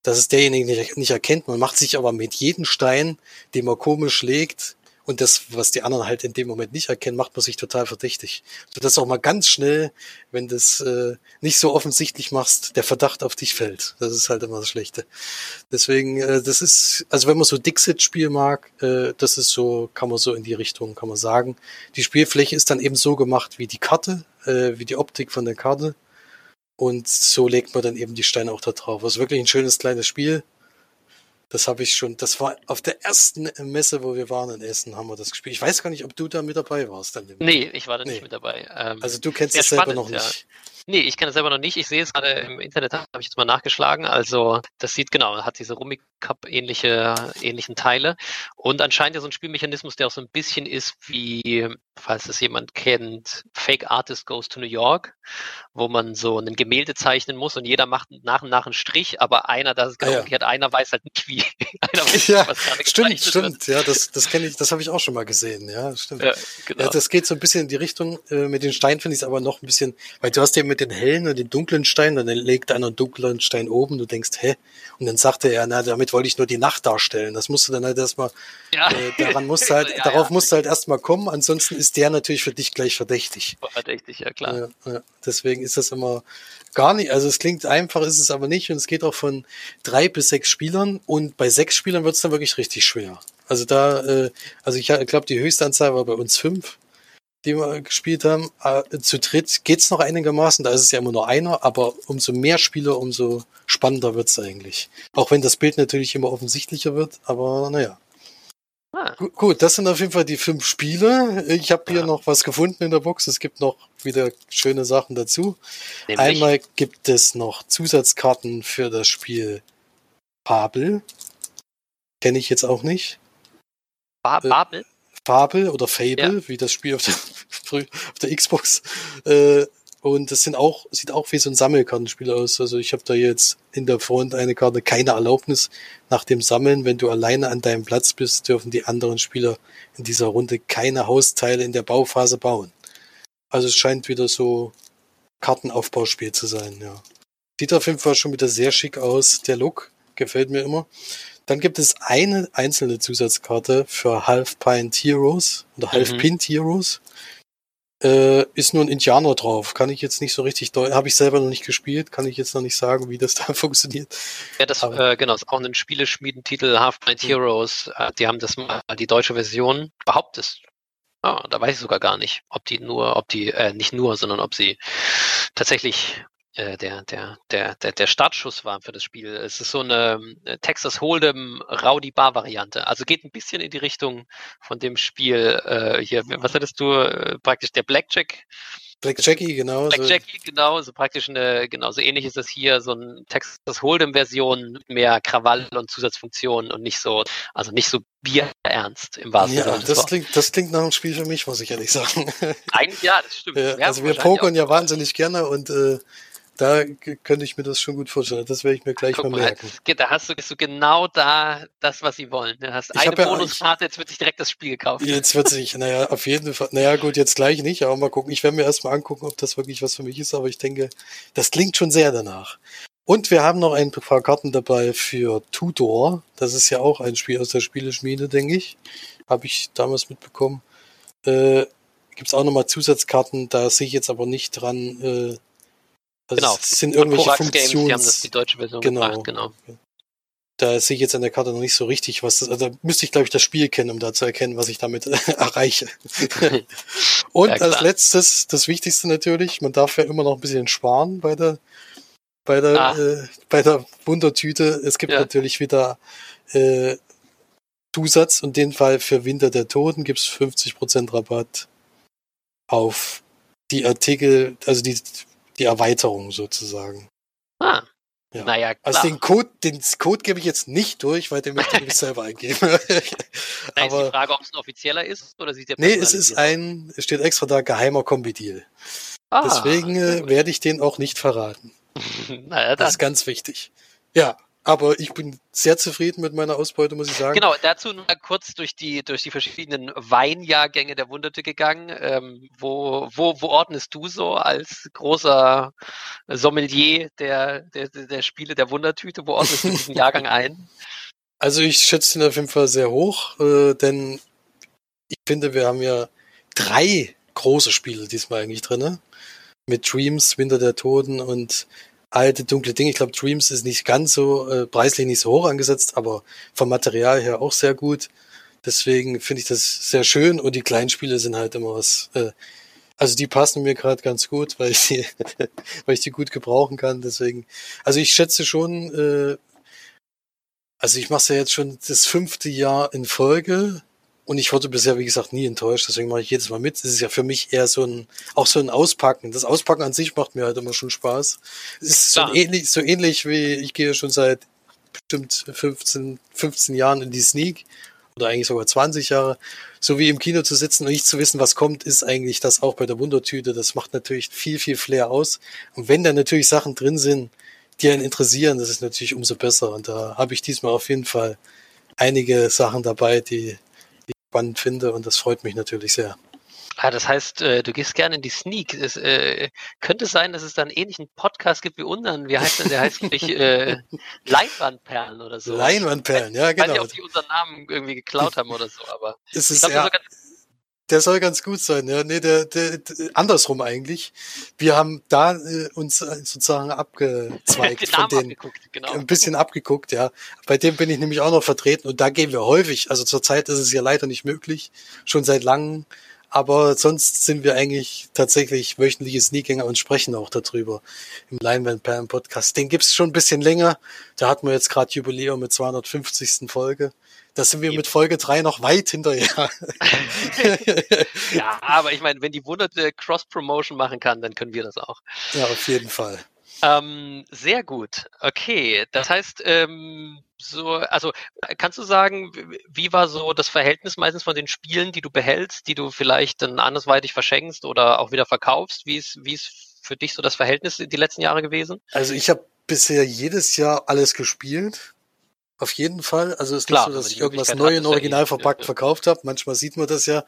Speaker 2: dass es derjenige nicht, nicht erkennt. Man macht sich aber mit jedem Stein, den man komisch legt, und das, was die anderen halt in dem Moment nicht erkennen, macht man sich total verdächtig. So dass auch mal ganz schnell, wenn du es äh, nicht so offensichtlich machst, der Verdacht auf dich fällt. Das ist halt immer das Schlechte. Deswegen, äh, das ist, also wenn man so Dixit-Spiel mag, äh, das ist so, kann man so in die Richtung, kann man sagen. Die Spielfläche ist dann eben so gemacht wie die Karte, äh, wie die Optik von der Karte. Und so legt man dann eben die Steine auch da drauf. Also wirklich ein schönes kleines Spiel. Das habe ich schon, das war auf der ersten Messe, wo wir waren in Essen, haben wir das gespielt. Ich weiß gar nicht, ob du da mit dabei warst. Dann
Speaker 1: nee, ich war da nee. nicht mit dabei.
Speaker 2: Ähm, also du kennst es selber noch nicht.
Speaker 1: Nee, ich kenne es selber noch nicht. Ich sehe es gerade im Internet, habe ich jetzt mal nachgeschlagen. Also das sieht genau, hat diese Rummy Cup ähnliche, ähnlichen Teile. Und anscheinend ja so ein Spielmechanismus, der auch so ein bisschen ist wie, falls es jemand kennt, Fake Artist Goes to New York, wo man so ein Gemälde zeichnen muss und jeder macht nach und nach einen Strich, aber einer, das ist genau ah, ja. umgekehrt, einer weiß halt nicht wie. einer weiß
Speaker 2: ja, nicht, was gerade stimmt, stimmt. Wird. Ja, das, das kenne ich, das habe ich auch schon mal gesehen. Ja, stimmt. Ja, genau. ja, das geht so ein bisschen in die Richtung. Äh, mit den Steinen finde ich es aber noch ein bisschen, weil du hast ja mit den hellen und den dunklen Steinen, dann legt einer einen dunklen Stein oben, du denkst, hä? Und dann sagte er, na, damit wollte ich nur die Nacht darstellen. Das musst du dann halt erstmal, ja. äh, daran musst du halt, darauf musst du halt erstmal kommen, ansonsten ist der natürlich für dich gleich verdächtig.
Speaker 1: Verdächtig, ja klar.
Speaker 2: Ja, deswegen ist das immer gar nicht, also es klingt einfach, ist es aber nicht und es geht auch von drei bis sechs Spielern und bei sechs Spielern wird es dann wirklich richtig schwer. Also da, äh, also ich glaube, die höchste Anzahl war bei uns fünf die wir gespielt haben. Äh, zu dritt geht's noch einigermaßen, da ist es ja immer nur einer, aber umso mehr Spieler, umso spannender wird's eigentlich. Auch wenn das Bild natürlich immer offensichtlicher wird, aber naja. Ah. Gut, das sind auf jeden Fall die fünf Spiele. Ich habe hier ja. noch was gefunden in der Box. Es gibt noch wieder schöne Sachen dazu. Nämlich? Einmal gibt es noch Zusatzkarten für das Spiel Babel. Kenne ich jetzt auch nicht.
Speaker 1: Ba Babel?
Speaker 2: Fable oder Fable, ja. wie das Spiel auf der, auf der Xbox. Äh, und das sind auch, sieht auch wie so ein Sammelkartenspiel aus. Also ich habe da jetzt in der Front eine Karte keine Erlaubnis nach dem Sammeln. Wenn du alleine an deinem Platz bist, dürfen die anderen Spieler in dieser Runde keine Hausteile in der Bauphase bauen. Also es scheint wieder so Kartenaufbauspiel zu sein, ja. Sieht auf jeden Fall schon wieder sehr schick aus. Der Look gefällt mir immer. Dann gibt es eine einzelne Zusatzkarte für Half Pint Heroes oder Half mhm. Pint Heroes. Äh, ist nur ein Indianer drauf. Kann ich jetzt nicht so richtig deuten. Habe ich selber noch nicht gespielt. Kann ich jetzt noch nicht sagen, wie das da funktioniert.
Speaker 1: Ja, das äh, genau ist auch ein Spieleschmiedentitel Half Pint mhm. Heroes. Äh, die haben das mal die deutsche Version. Behauptet Ah, da weiß ich sogar gar nicht, ob die nur, ob die, äh, nicht nur, sondern ob sie tatsächlich der, der, der, der, der Startschuss war für das Spiel. Es ist so eine äh, Texas Hold'em Rowdy Bar Variante. Also geht ein bisschen in die Richtung von dem Spiel äh, hier. Was hattest du äh, praktisch der Blackjack?
Speaker 2: Black Jackie, genau.
Speaker 1: Black Jackie, genau, so praktisch eine, genau, so ähnlich ist das hier, so ein Texas Hold'em-Version, mehr Krawall und Zusatzfunktionen und nicht so, also nicht so bierernst im wahrsten
Speaker 2: Sinne. Ja, das klingt, das klingt nach einem Spiel für mich, muss ich ehrlich sagen.
Speaker 1: Eigentlich ja, das stimmt. Ja,
Speaker 2: also wir pokern ja wahnsinnig gerne und äh, da könnte ich mir das schon gut vorstellen. Das werde ich mir gleich Guck mal merken.
Speaker 1: Mal, da hast du, du genau da das, was sie wollen. Du hast ich eine Bonuskarte, ja, jetzt wird sich direkt das Spiel gekauft.
Speaker 2: Jetzt wird sich, naja, auf jeden Fall, naja gut, jetzt gleich nicht, aber mal gucken. Ich werde mir erstmal angucken, ob das wirklich was für mich ist, aber ich denke, das klingt schon sehr danach. Und wir haben noch ein paar Karten dabei für Tudor. Das ist ja auch ein Spiel aus der Spieleschmiede, denke ich. Habe ich damals mitbekommen. Äh, Gibt es auch nochmal Zusatzkarten, da sehe ich jetzt aber nicht dran, äh, also genau. Es sind irgendwelche Funktionen.
Speaker 1: Games, die haben das die deutsche Version genau. gebracht, genau.
Speaker 2: Da sehe ich jetzt an der Karte noch nicht so richtig, was das, also da müsste ich glaube ich das Spiel kennen, um da zu erkennen, was ich damit erreiche. Und ja, als letztes, das Wichtigste natürlich, man darf ja immer noch ein bisschen sparen bei der, bei der, ah. äh, bei der Wundertüte. Es gibt ja. natürlich wieder äh, Zusatz und den Fall für Winter der Toten gibt es 50% Rabatt auf die Artikel, also die die Erweiterung sozusagen.
Speaker 1: Ah. Ja. Naja,
Speaker 2: klar. Also den Code, den Code gebe ich jetzt nicht durch, weil den möchte ich nicht selber eingeben. Aber
Speaker 1: ist die Frage, ob es ein offizieller ist oder sieht der
Speaker 2: Nee, es ist ein, es steht extra da geheimer Kombi-Deal. Ah, Deswegen äh, werde ich den auch nicht verraten. naja, das ist ganz wichtig. Ja, aber ich bin sehr zufrieden mit meiner Ausbeute, muss ich sagen.
Speaker 1: Genau, dazu nur kurz durch die, durch die verschiedenen Weinjahrgänge der Wunderte gegangen. Ähm, wo, wo, wo ordnest du so als großer Sommelier der, der, der Spiele der Wundertüte, wo ordnest du diesen Jahrgang ein?
Speaker 2: Also ich schätze ihn auf jeden Fall sehr hoch, äh, denn ich finde, wir haben ja drei große Spiele diesmal eigentlich drinne Mit Dreams, Winter der Toten und alte dunkle Dinge. Ich glaube, Dreams ist nicht ganz so äh, preislich nicht so hoch angesetzt, aber vom Material her auch sehr gut. Deswegen finde ich das sehr schön und die kleinen Spiele sind halt immer was. Äh, also die passen mir gerade ganz gut, weil ich die, weil ich die gut gebrauchen kann. Deswegen, also ich schätze schon. Äh, also ich mache ja jetzt schon das fünfte Jahr in Folge und ich wurde bisher, wie gesagt, nie enttäuscht, deswegen mache ich jedes Mal mit. Es ist ja für mich eher so ein, auch so ein Auspacken. Das Auspacken an sich macht mir halt immer schon Spaß. Es ist so ähnlich, so ähnlich wie, ich gehe schon seit bestimmt 15, 15 Jahren in die Sneak oder eigentlich sogar 20 Jahre. So wie im Kino zu sitzen und nicht zu wissen, was kommt, ist eigentlich das auch bei der Wundertüte. Das macht natürlich viel, viel Flair aus. Und wenn da natürlich Sachen drin sind, die einen interessieren, das ist natürlich umso besser. Und da habe ich diesmal auf jeden Fall einige Sachen dabei, die spannend finde und das freut mich natürlich sehr.
Speaker 1: Ah, das heißt, äh, du gehst gerne in die Sneak. Es äh, könnte sein, dass es da einen ähnlichen Podcast gibt wie unseren. Wie heißt denn der? Heißt nicht äh, Leinwandperlen oder so.
Speaker 2: Leinwandperlen, ja, genau. Ich weiß nicht,
Speaker 1: ob die unseren Namen irgendwie geklaut haben oder so, aber
Speaker 2: es ist, ich glaube, ja. Der soll ganz gut sein, ja. Nee, der, der, der andersrum eigentlich. Wir haben da äh, uns äh, sozusagen abgezweigt den von denen. Genau. Ein bisschen abgeguckt, ja. Bei dem bin ich nämlich auch noch vertreten und da gehen wir häufig. Also zurzeit ist es ja leider nicht möglich. Schon seit langem aber sonst sind wir eigentlich tatsächlich wöchentliche Sneakgänger und sprechen auch darüber im Leinwandperlen Podcast. Den gibt's schon ein bisschen länger. Da hatten wir jetzt gerade Jubiläum mit 250. Folge. Da sind wir mit Folge 3 noch weit hinterher.
Speaker 1: ja, aber ich meine, wenn die wunderte Cross-Promotion machen kann, dann können wir das auch.
Speaker 2: Ja, auf jeden Fall.
Speaker 1: Ähm, sehr gut. Okay, das heißt, ähm, so, also kannst du sagen, wie war so das Verhältnis meistens von den Spielen, die du behältst, die du vielleicht dann andersweitig verschenkst oder auch wieder verkaufst? Wie ist, wie ist für dich so das Verhältnis die letzten Jahre gewesen?
Speaker 2: Also ich habe bisher jedes Jahr alles gespielt. Auf jeden Fall. Also es ist Klar, nicht so, dass ich irgendwas neu in Original verpackt ja. verkauft habe. Manchmal sieht man das ja,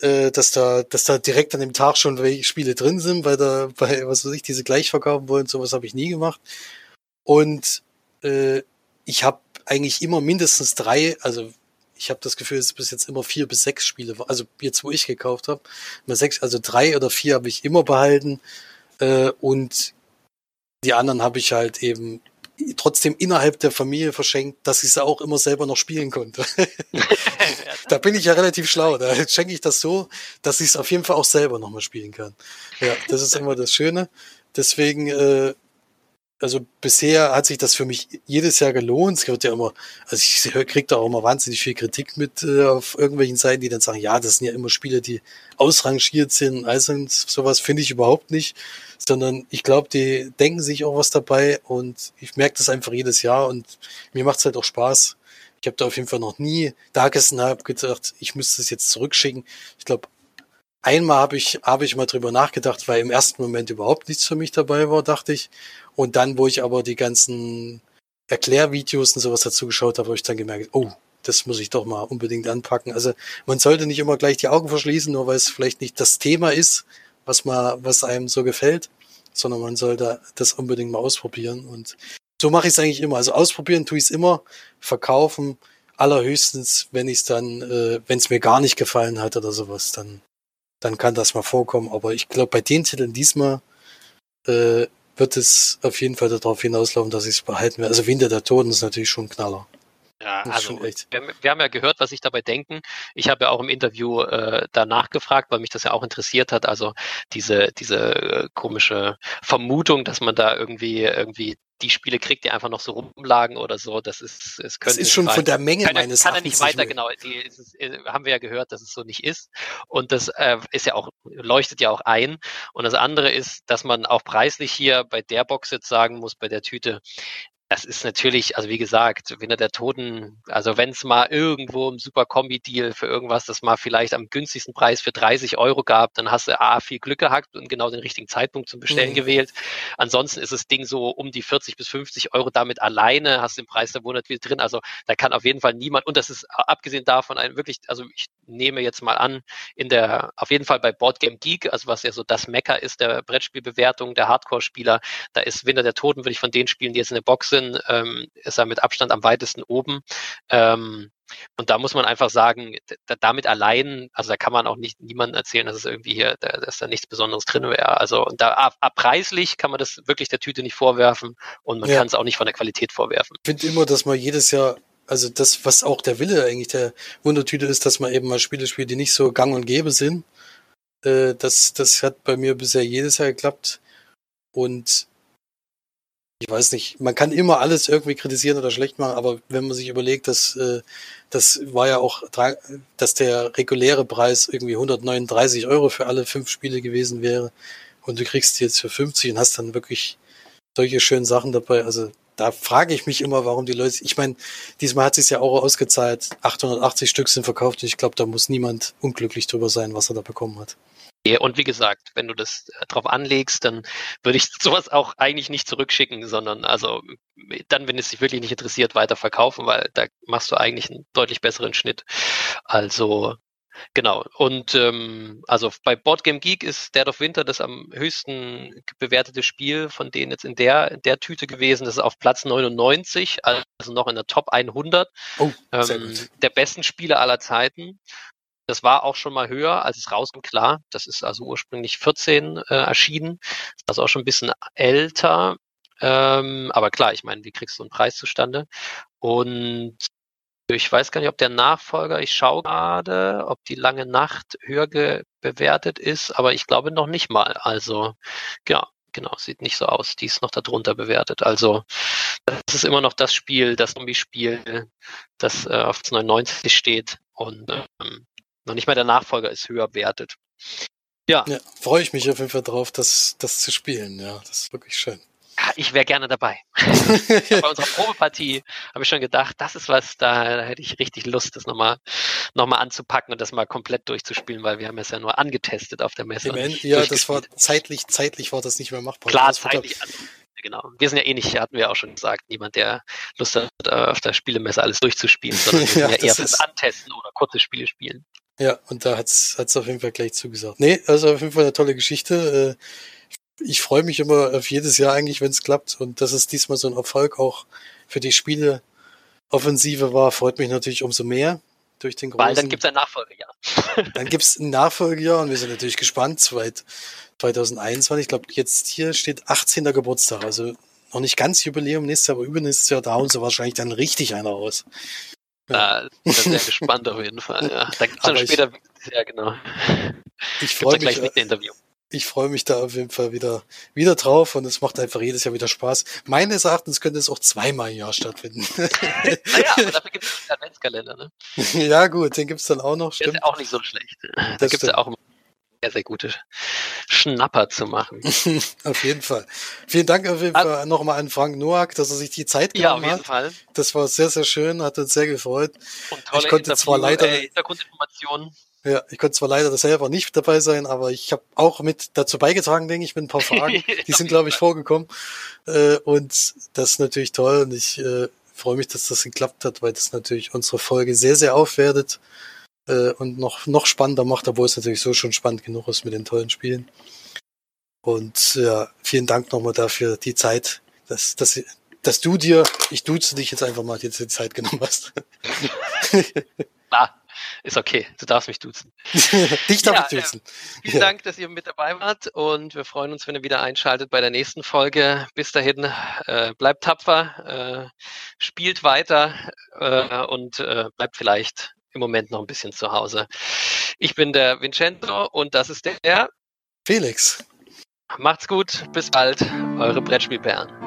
Speaker 2: äh, dass da, dass da direkt an dem Tag schon welche Spiele drin sind, weil da, bei, was weiß ich, diese gleich verkaufen wollen. Sowas habe ich nie gemacht. Und äh, ich habe eigentlich immer mindestens drei, also ich habe das Gefühl, es ist bis jetzt immer vier bis sechs Spiele, also jetzt wo ich gekauft habe, sechs, also drei oder vier habe ich immer behalten äh, und die anderen habe ich halt eben trotzdem innerhalb der Familie verschenkt, dass ich sie auch immer selber noch spielen konnte. da bin ich ja relativ schlau. Da schenke ich das so, dass ich es auf jeden Fall auch selber nochmal spielen kann. Ja, das ist immer das Schöne. Deswegen, äh, also bisher hat sich das für mich jedes Jahr gelohnt. Es wird ja immer, also ich kriege da auch immer wahnsinnig viel Kritik mit äh, auf irgendwelchen Seiten, die dann sagen, ja, das sind ja immer Spiele, die ausrangiert sind. Also sowas finde ich überhaupt nicht sondern ich glaube, die denken sich auch was dabei und ich merke das einfach jedes Jahr und mir macht es halt auch Spaß. Ich habe da auf jeden Fall noch nie da gesessen, habe gedacht, ich müsste es jetzt zurückschicken. Ich glaube, einmal habe ich, habe ich mal drüber nachgedacht, weil im ersten Moment überhaupt nichts für mich dabei war, dachte ich. Und dann, wo ich aber die ganzen Erklärvideos und sowas dazu geschaut habe, habe ich dann gemerkt, oh, das muss ich doch mal unbedingt anpacken. Also man sollte nicht immer gleich die Augen verschließen, nur weil es vielleicht nicht das Thema ist, was man, was einem so gefällt, sondern man sollte das unbedingt mal ausprobieren. Und so mache ich es eigentlich immer. Also ausprobieren tue ich es immer, verkaufen allerhöchstens, wenn ich es dann, äh, wenn es mir gar nicht gefallen hat oder sowas, dann, dann kann das mal vorkommen. Aber ich glaube, bei den Titeln diesmal äh, wird es auf jeden Fall darauf hinauslaufen, dass ich es behalten werde. Also Winter der Toten ist natürlich schon ein Knaller.
Speaker 1: Ja, also wir, wir, haben ja gehört, was ich dabei denken. Ich habe ja auch im Interview äh, danach gefragt, weil mich das ja auch interessiert hat. Also diese diese äh, komische Vermutung, dass man da irgendwie irgendwie die Spiele kriegt, die einfach noch so rumlagen oder so. Das ist es
Speaker 2: könnte das ist schon von der Menge
Speaker 1: kann,
Speaker 2: meines
Speaker 1: kann er nicht weiter genau. Die, ist, äh, haben wir ja gehört, dass es so nicht ist. Und das äh, ist ja auch leuchtet ja auch ein. Und das andere ist, dass man auch preislich hier bei der Box jetzt sagen muss, bei der Tüte, das ist natürlich, also wie gesagt, Winter der Toten, also wenn es mal irgendwo im Super Kombi-Deal für irgendwas, das mal vielleicht am günstigsten Preis für 30 Euro gab, dann hast du A, viel Glück gehabt und genau den richtigen Zeitpunkt zum Bestellen mhm. gewählt. Ansonsten ist das Ding so um die 40 bis 50 Euro damit alleine, hast den Preis der Monat wieder drin. Also da kann auf jeden Fall niemand, und das ist abgesehen davon ein wirklich, also ich nehme jetzt mal an, in der, auf jeden Fall bei Board Game Geek, also was ja so das Mecker ist der Brettspielbewertung der Hardcore-Spieler, da ist Winter der Toten, würde ich von den Spielen, die jetzt in der Box sind, Asien ähm, ist er mit Abstand am weitesten oben. Ähm, und da muss man einfach sagen, da, damit allein, also da kann man auch nicht niemandem erzählen, dass es irgendwie hier, da, dass da nichts Besonderes drin wäre. Also und da preislich kann man das wirklich der Tüte nicht vorwerfen und man ja. kann es auch nicht von der Qualität vorwerfen.
Speaker 2: Ich finde immer, dass man jedes Jahr, also das, was auch der Wille eigentlich der Wundertüte ist, dass man eben mal Spiele spielt, die nicht so gang und gäbe sind. Äh, das, das hat bei mir bisher jedes Jahr geklappt. Und ich weiß nicht, man kann immer alles irgendwie kritisieren oder schlecht machen, aber wenn man sich überlegt, dass äh, das war ja auch, dass der reguläre Preis irgendwie 139 Euro für alle fünf Spiele gewesen wäre und du kriegst die jetzt für 50 und hast dann wirklich solche schönen Sachen dabei. Also da frage ich mich immer, warum die Leute, ich meine, diesmal hat sich ja auch ausgezahlt, 880 Stück sind verkauft und ich glaube, da muss niemand unglücklich drüber sein, was er da bekommen hat.
Speaker 1: Und wie gesagt, wenn du das äh, drauf anlegst, dann würde ich sowas auch eigentlich nicht zurückschicken, sondern also dann, wenn es dich wirklich nicht interessiert, weiter verkaufen, weil da machst du eigentlich einen deutlich besseren Schnitt. Also Genau. Und ähm, also bei Board Game Geek ist Dead of Winter das am höchsten bewertete Spiel von denen jetzt in der, in der Tüte gewesen. Das ist auf Platz 99, also noch in der Top 100 oh, ähm, der besten Spiele aller Zeiten. Das war auch schon mal höher, als es rauskam, klar. Das ist also ursprünglich 14 äh, erschienen. Das ist also auch schon ein bisschen älter. Ähm, aber klar, ich meine, wie kriegst du einen Preis zustande? Und ich weiß gar nicht, ob der Nachfolger, ich schaue gerade, ob die lange Nacht höher bewertet ist, aber ich glaube noch nicht mal. Also, ja, genau, sieht nicht so aus. Die ist noch darunter bewertet. Also, das ist immer noch das Spiel, das Zombie-Spiel, das äh, auf 99 steht und ähm, noch nicht mal der Nachfolger ist höher bewertet.
Speaker 2: Ja. ja. Freue ich mich auf jeden Fall drauf, das, das zu spielen. Ja, das ist wirklich schön
Speaker 1: ich wäre gerne dabei. bei unserer Probepartie habe ich schon gedacht, das ist was, da, da hätte ich richtig Lust, das nochmal noch mal anzupacken und das mal komplett durchzuspielen, weil wir haben es ja nur angetestet auf der Messe.
Speaker 2: ja, das war zeitlich, zeitlich war das nicht mehr machbar.
Speaker 1: Klar, zeitlich. Also, genau. Wir sind ja eh nicht, hatten wir auch schon gesagt, niemand, der Lust hat, äh, auf der Spielemesse alles durchzuspielen, sondern wir sind ja, ja eher fürs Antesten oder kurze Spiele spielen.
Speaker 2: Ja, und da hat es auf jeden Fall gleich zugesagt. Nee, also auf jeden Fall eine tolle Geschichte. Äh, ich freue mich immer auf jedes Jahr eigentlich, wenn es klappt. Und dass es diesmal so ein Erfolg auch für die Spieleoffensive war, freut mich natürlich umso mehr. Durch den
Speaker 1: großen, Weil dann gibt es ein Nachfolgejahr.
Speaker 2: dann gibt es ein Nachfolgejahr und wir sind natürlich gespannt. 2021, ich glaube, jetzt hier steht 18. Geburtstag. Also noch nicht ganz Jubiläum nächstes Jahr, aber übernächstes Jahr, da hauen sie wahrscheinlich dann richtig einer raus.
Speaker 1: Ja, ich bin sehr gespannt auf jeden Fall. Ja. Da gibt es dann später, ich, ja genau.
Speaker 2: Ich freue mich. Gleich ein Interview ich freue mich da auf jeden Fall wieder, wieder drauf und es macht einfach jedes Jahr wieder Spaß. Meines Erachtens könnte es auch zweimal im Jahr stattfinden.
Speaker 1: naja, aber dafür gibt es den Adventskalender, ne?
Speaker 2: ja, gut, den gibt es dann auch noch.
Speaker 1: Stimmt. Der ist auch nicht so schlecht. Da gibt es ja auch sehr, sehr gute Schnapper zu machen.
Speaker 2: auf jeden Fall. Vielen Dank auf jeden Fall nochmal an Frank Noack, dass er sich die Zeit genommen hat. Ja, auf jeden hat. Fall. Das war sehr, sehr schön, hat uns sehr gefreut. Und tolle ich konnte zwar leider, äh, Hintergrundinformationen. Ja, ich konnte zwar leider selber nicht dabei sein, aber ich habe auch mit dazu beigetragen, denke ich, mit ein paar Fragen. Die sind, glaube ich, vorgekommen. Äh, und das ist natürlich toll und ich äh, freue mich, dass das geklappt hat, weil das natürlich unsere Folge sehr, sehr aufwertet äh, und noch, noch spannender macht, obwohl es natürlich so schon spannend genug ist mit den tollen Spielen. Und ja, vielen Dank nochmal dafür, die Zeit, dass, dass, dass du dir, ich duze dich jetzt einfach mal, jetzt die Zeit genommen hast.
Speaker 1: Ah, ist okay, du darfst mich duzen.
Speaker 2: Dich darf ja, ich duzen.
Speaker 1: Äh, vielen ja. Dank, dass ihr mit dabei wart und wir freuen uns, wenn ihr wieder einschaltet bei der nächsten Folge. Bis dahin, äh, bleibt tapfer, äh, spielt weiter äh, und äh, bleibt vielleicht im Moment noch ein bisschen zu Hause. Ich bin der Vincenzo und das ist der
Speaker 2: Felix.
Speaker 1: Macht's gut, bis bald, eure Brettspielbären.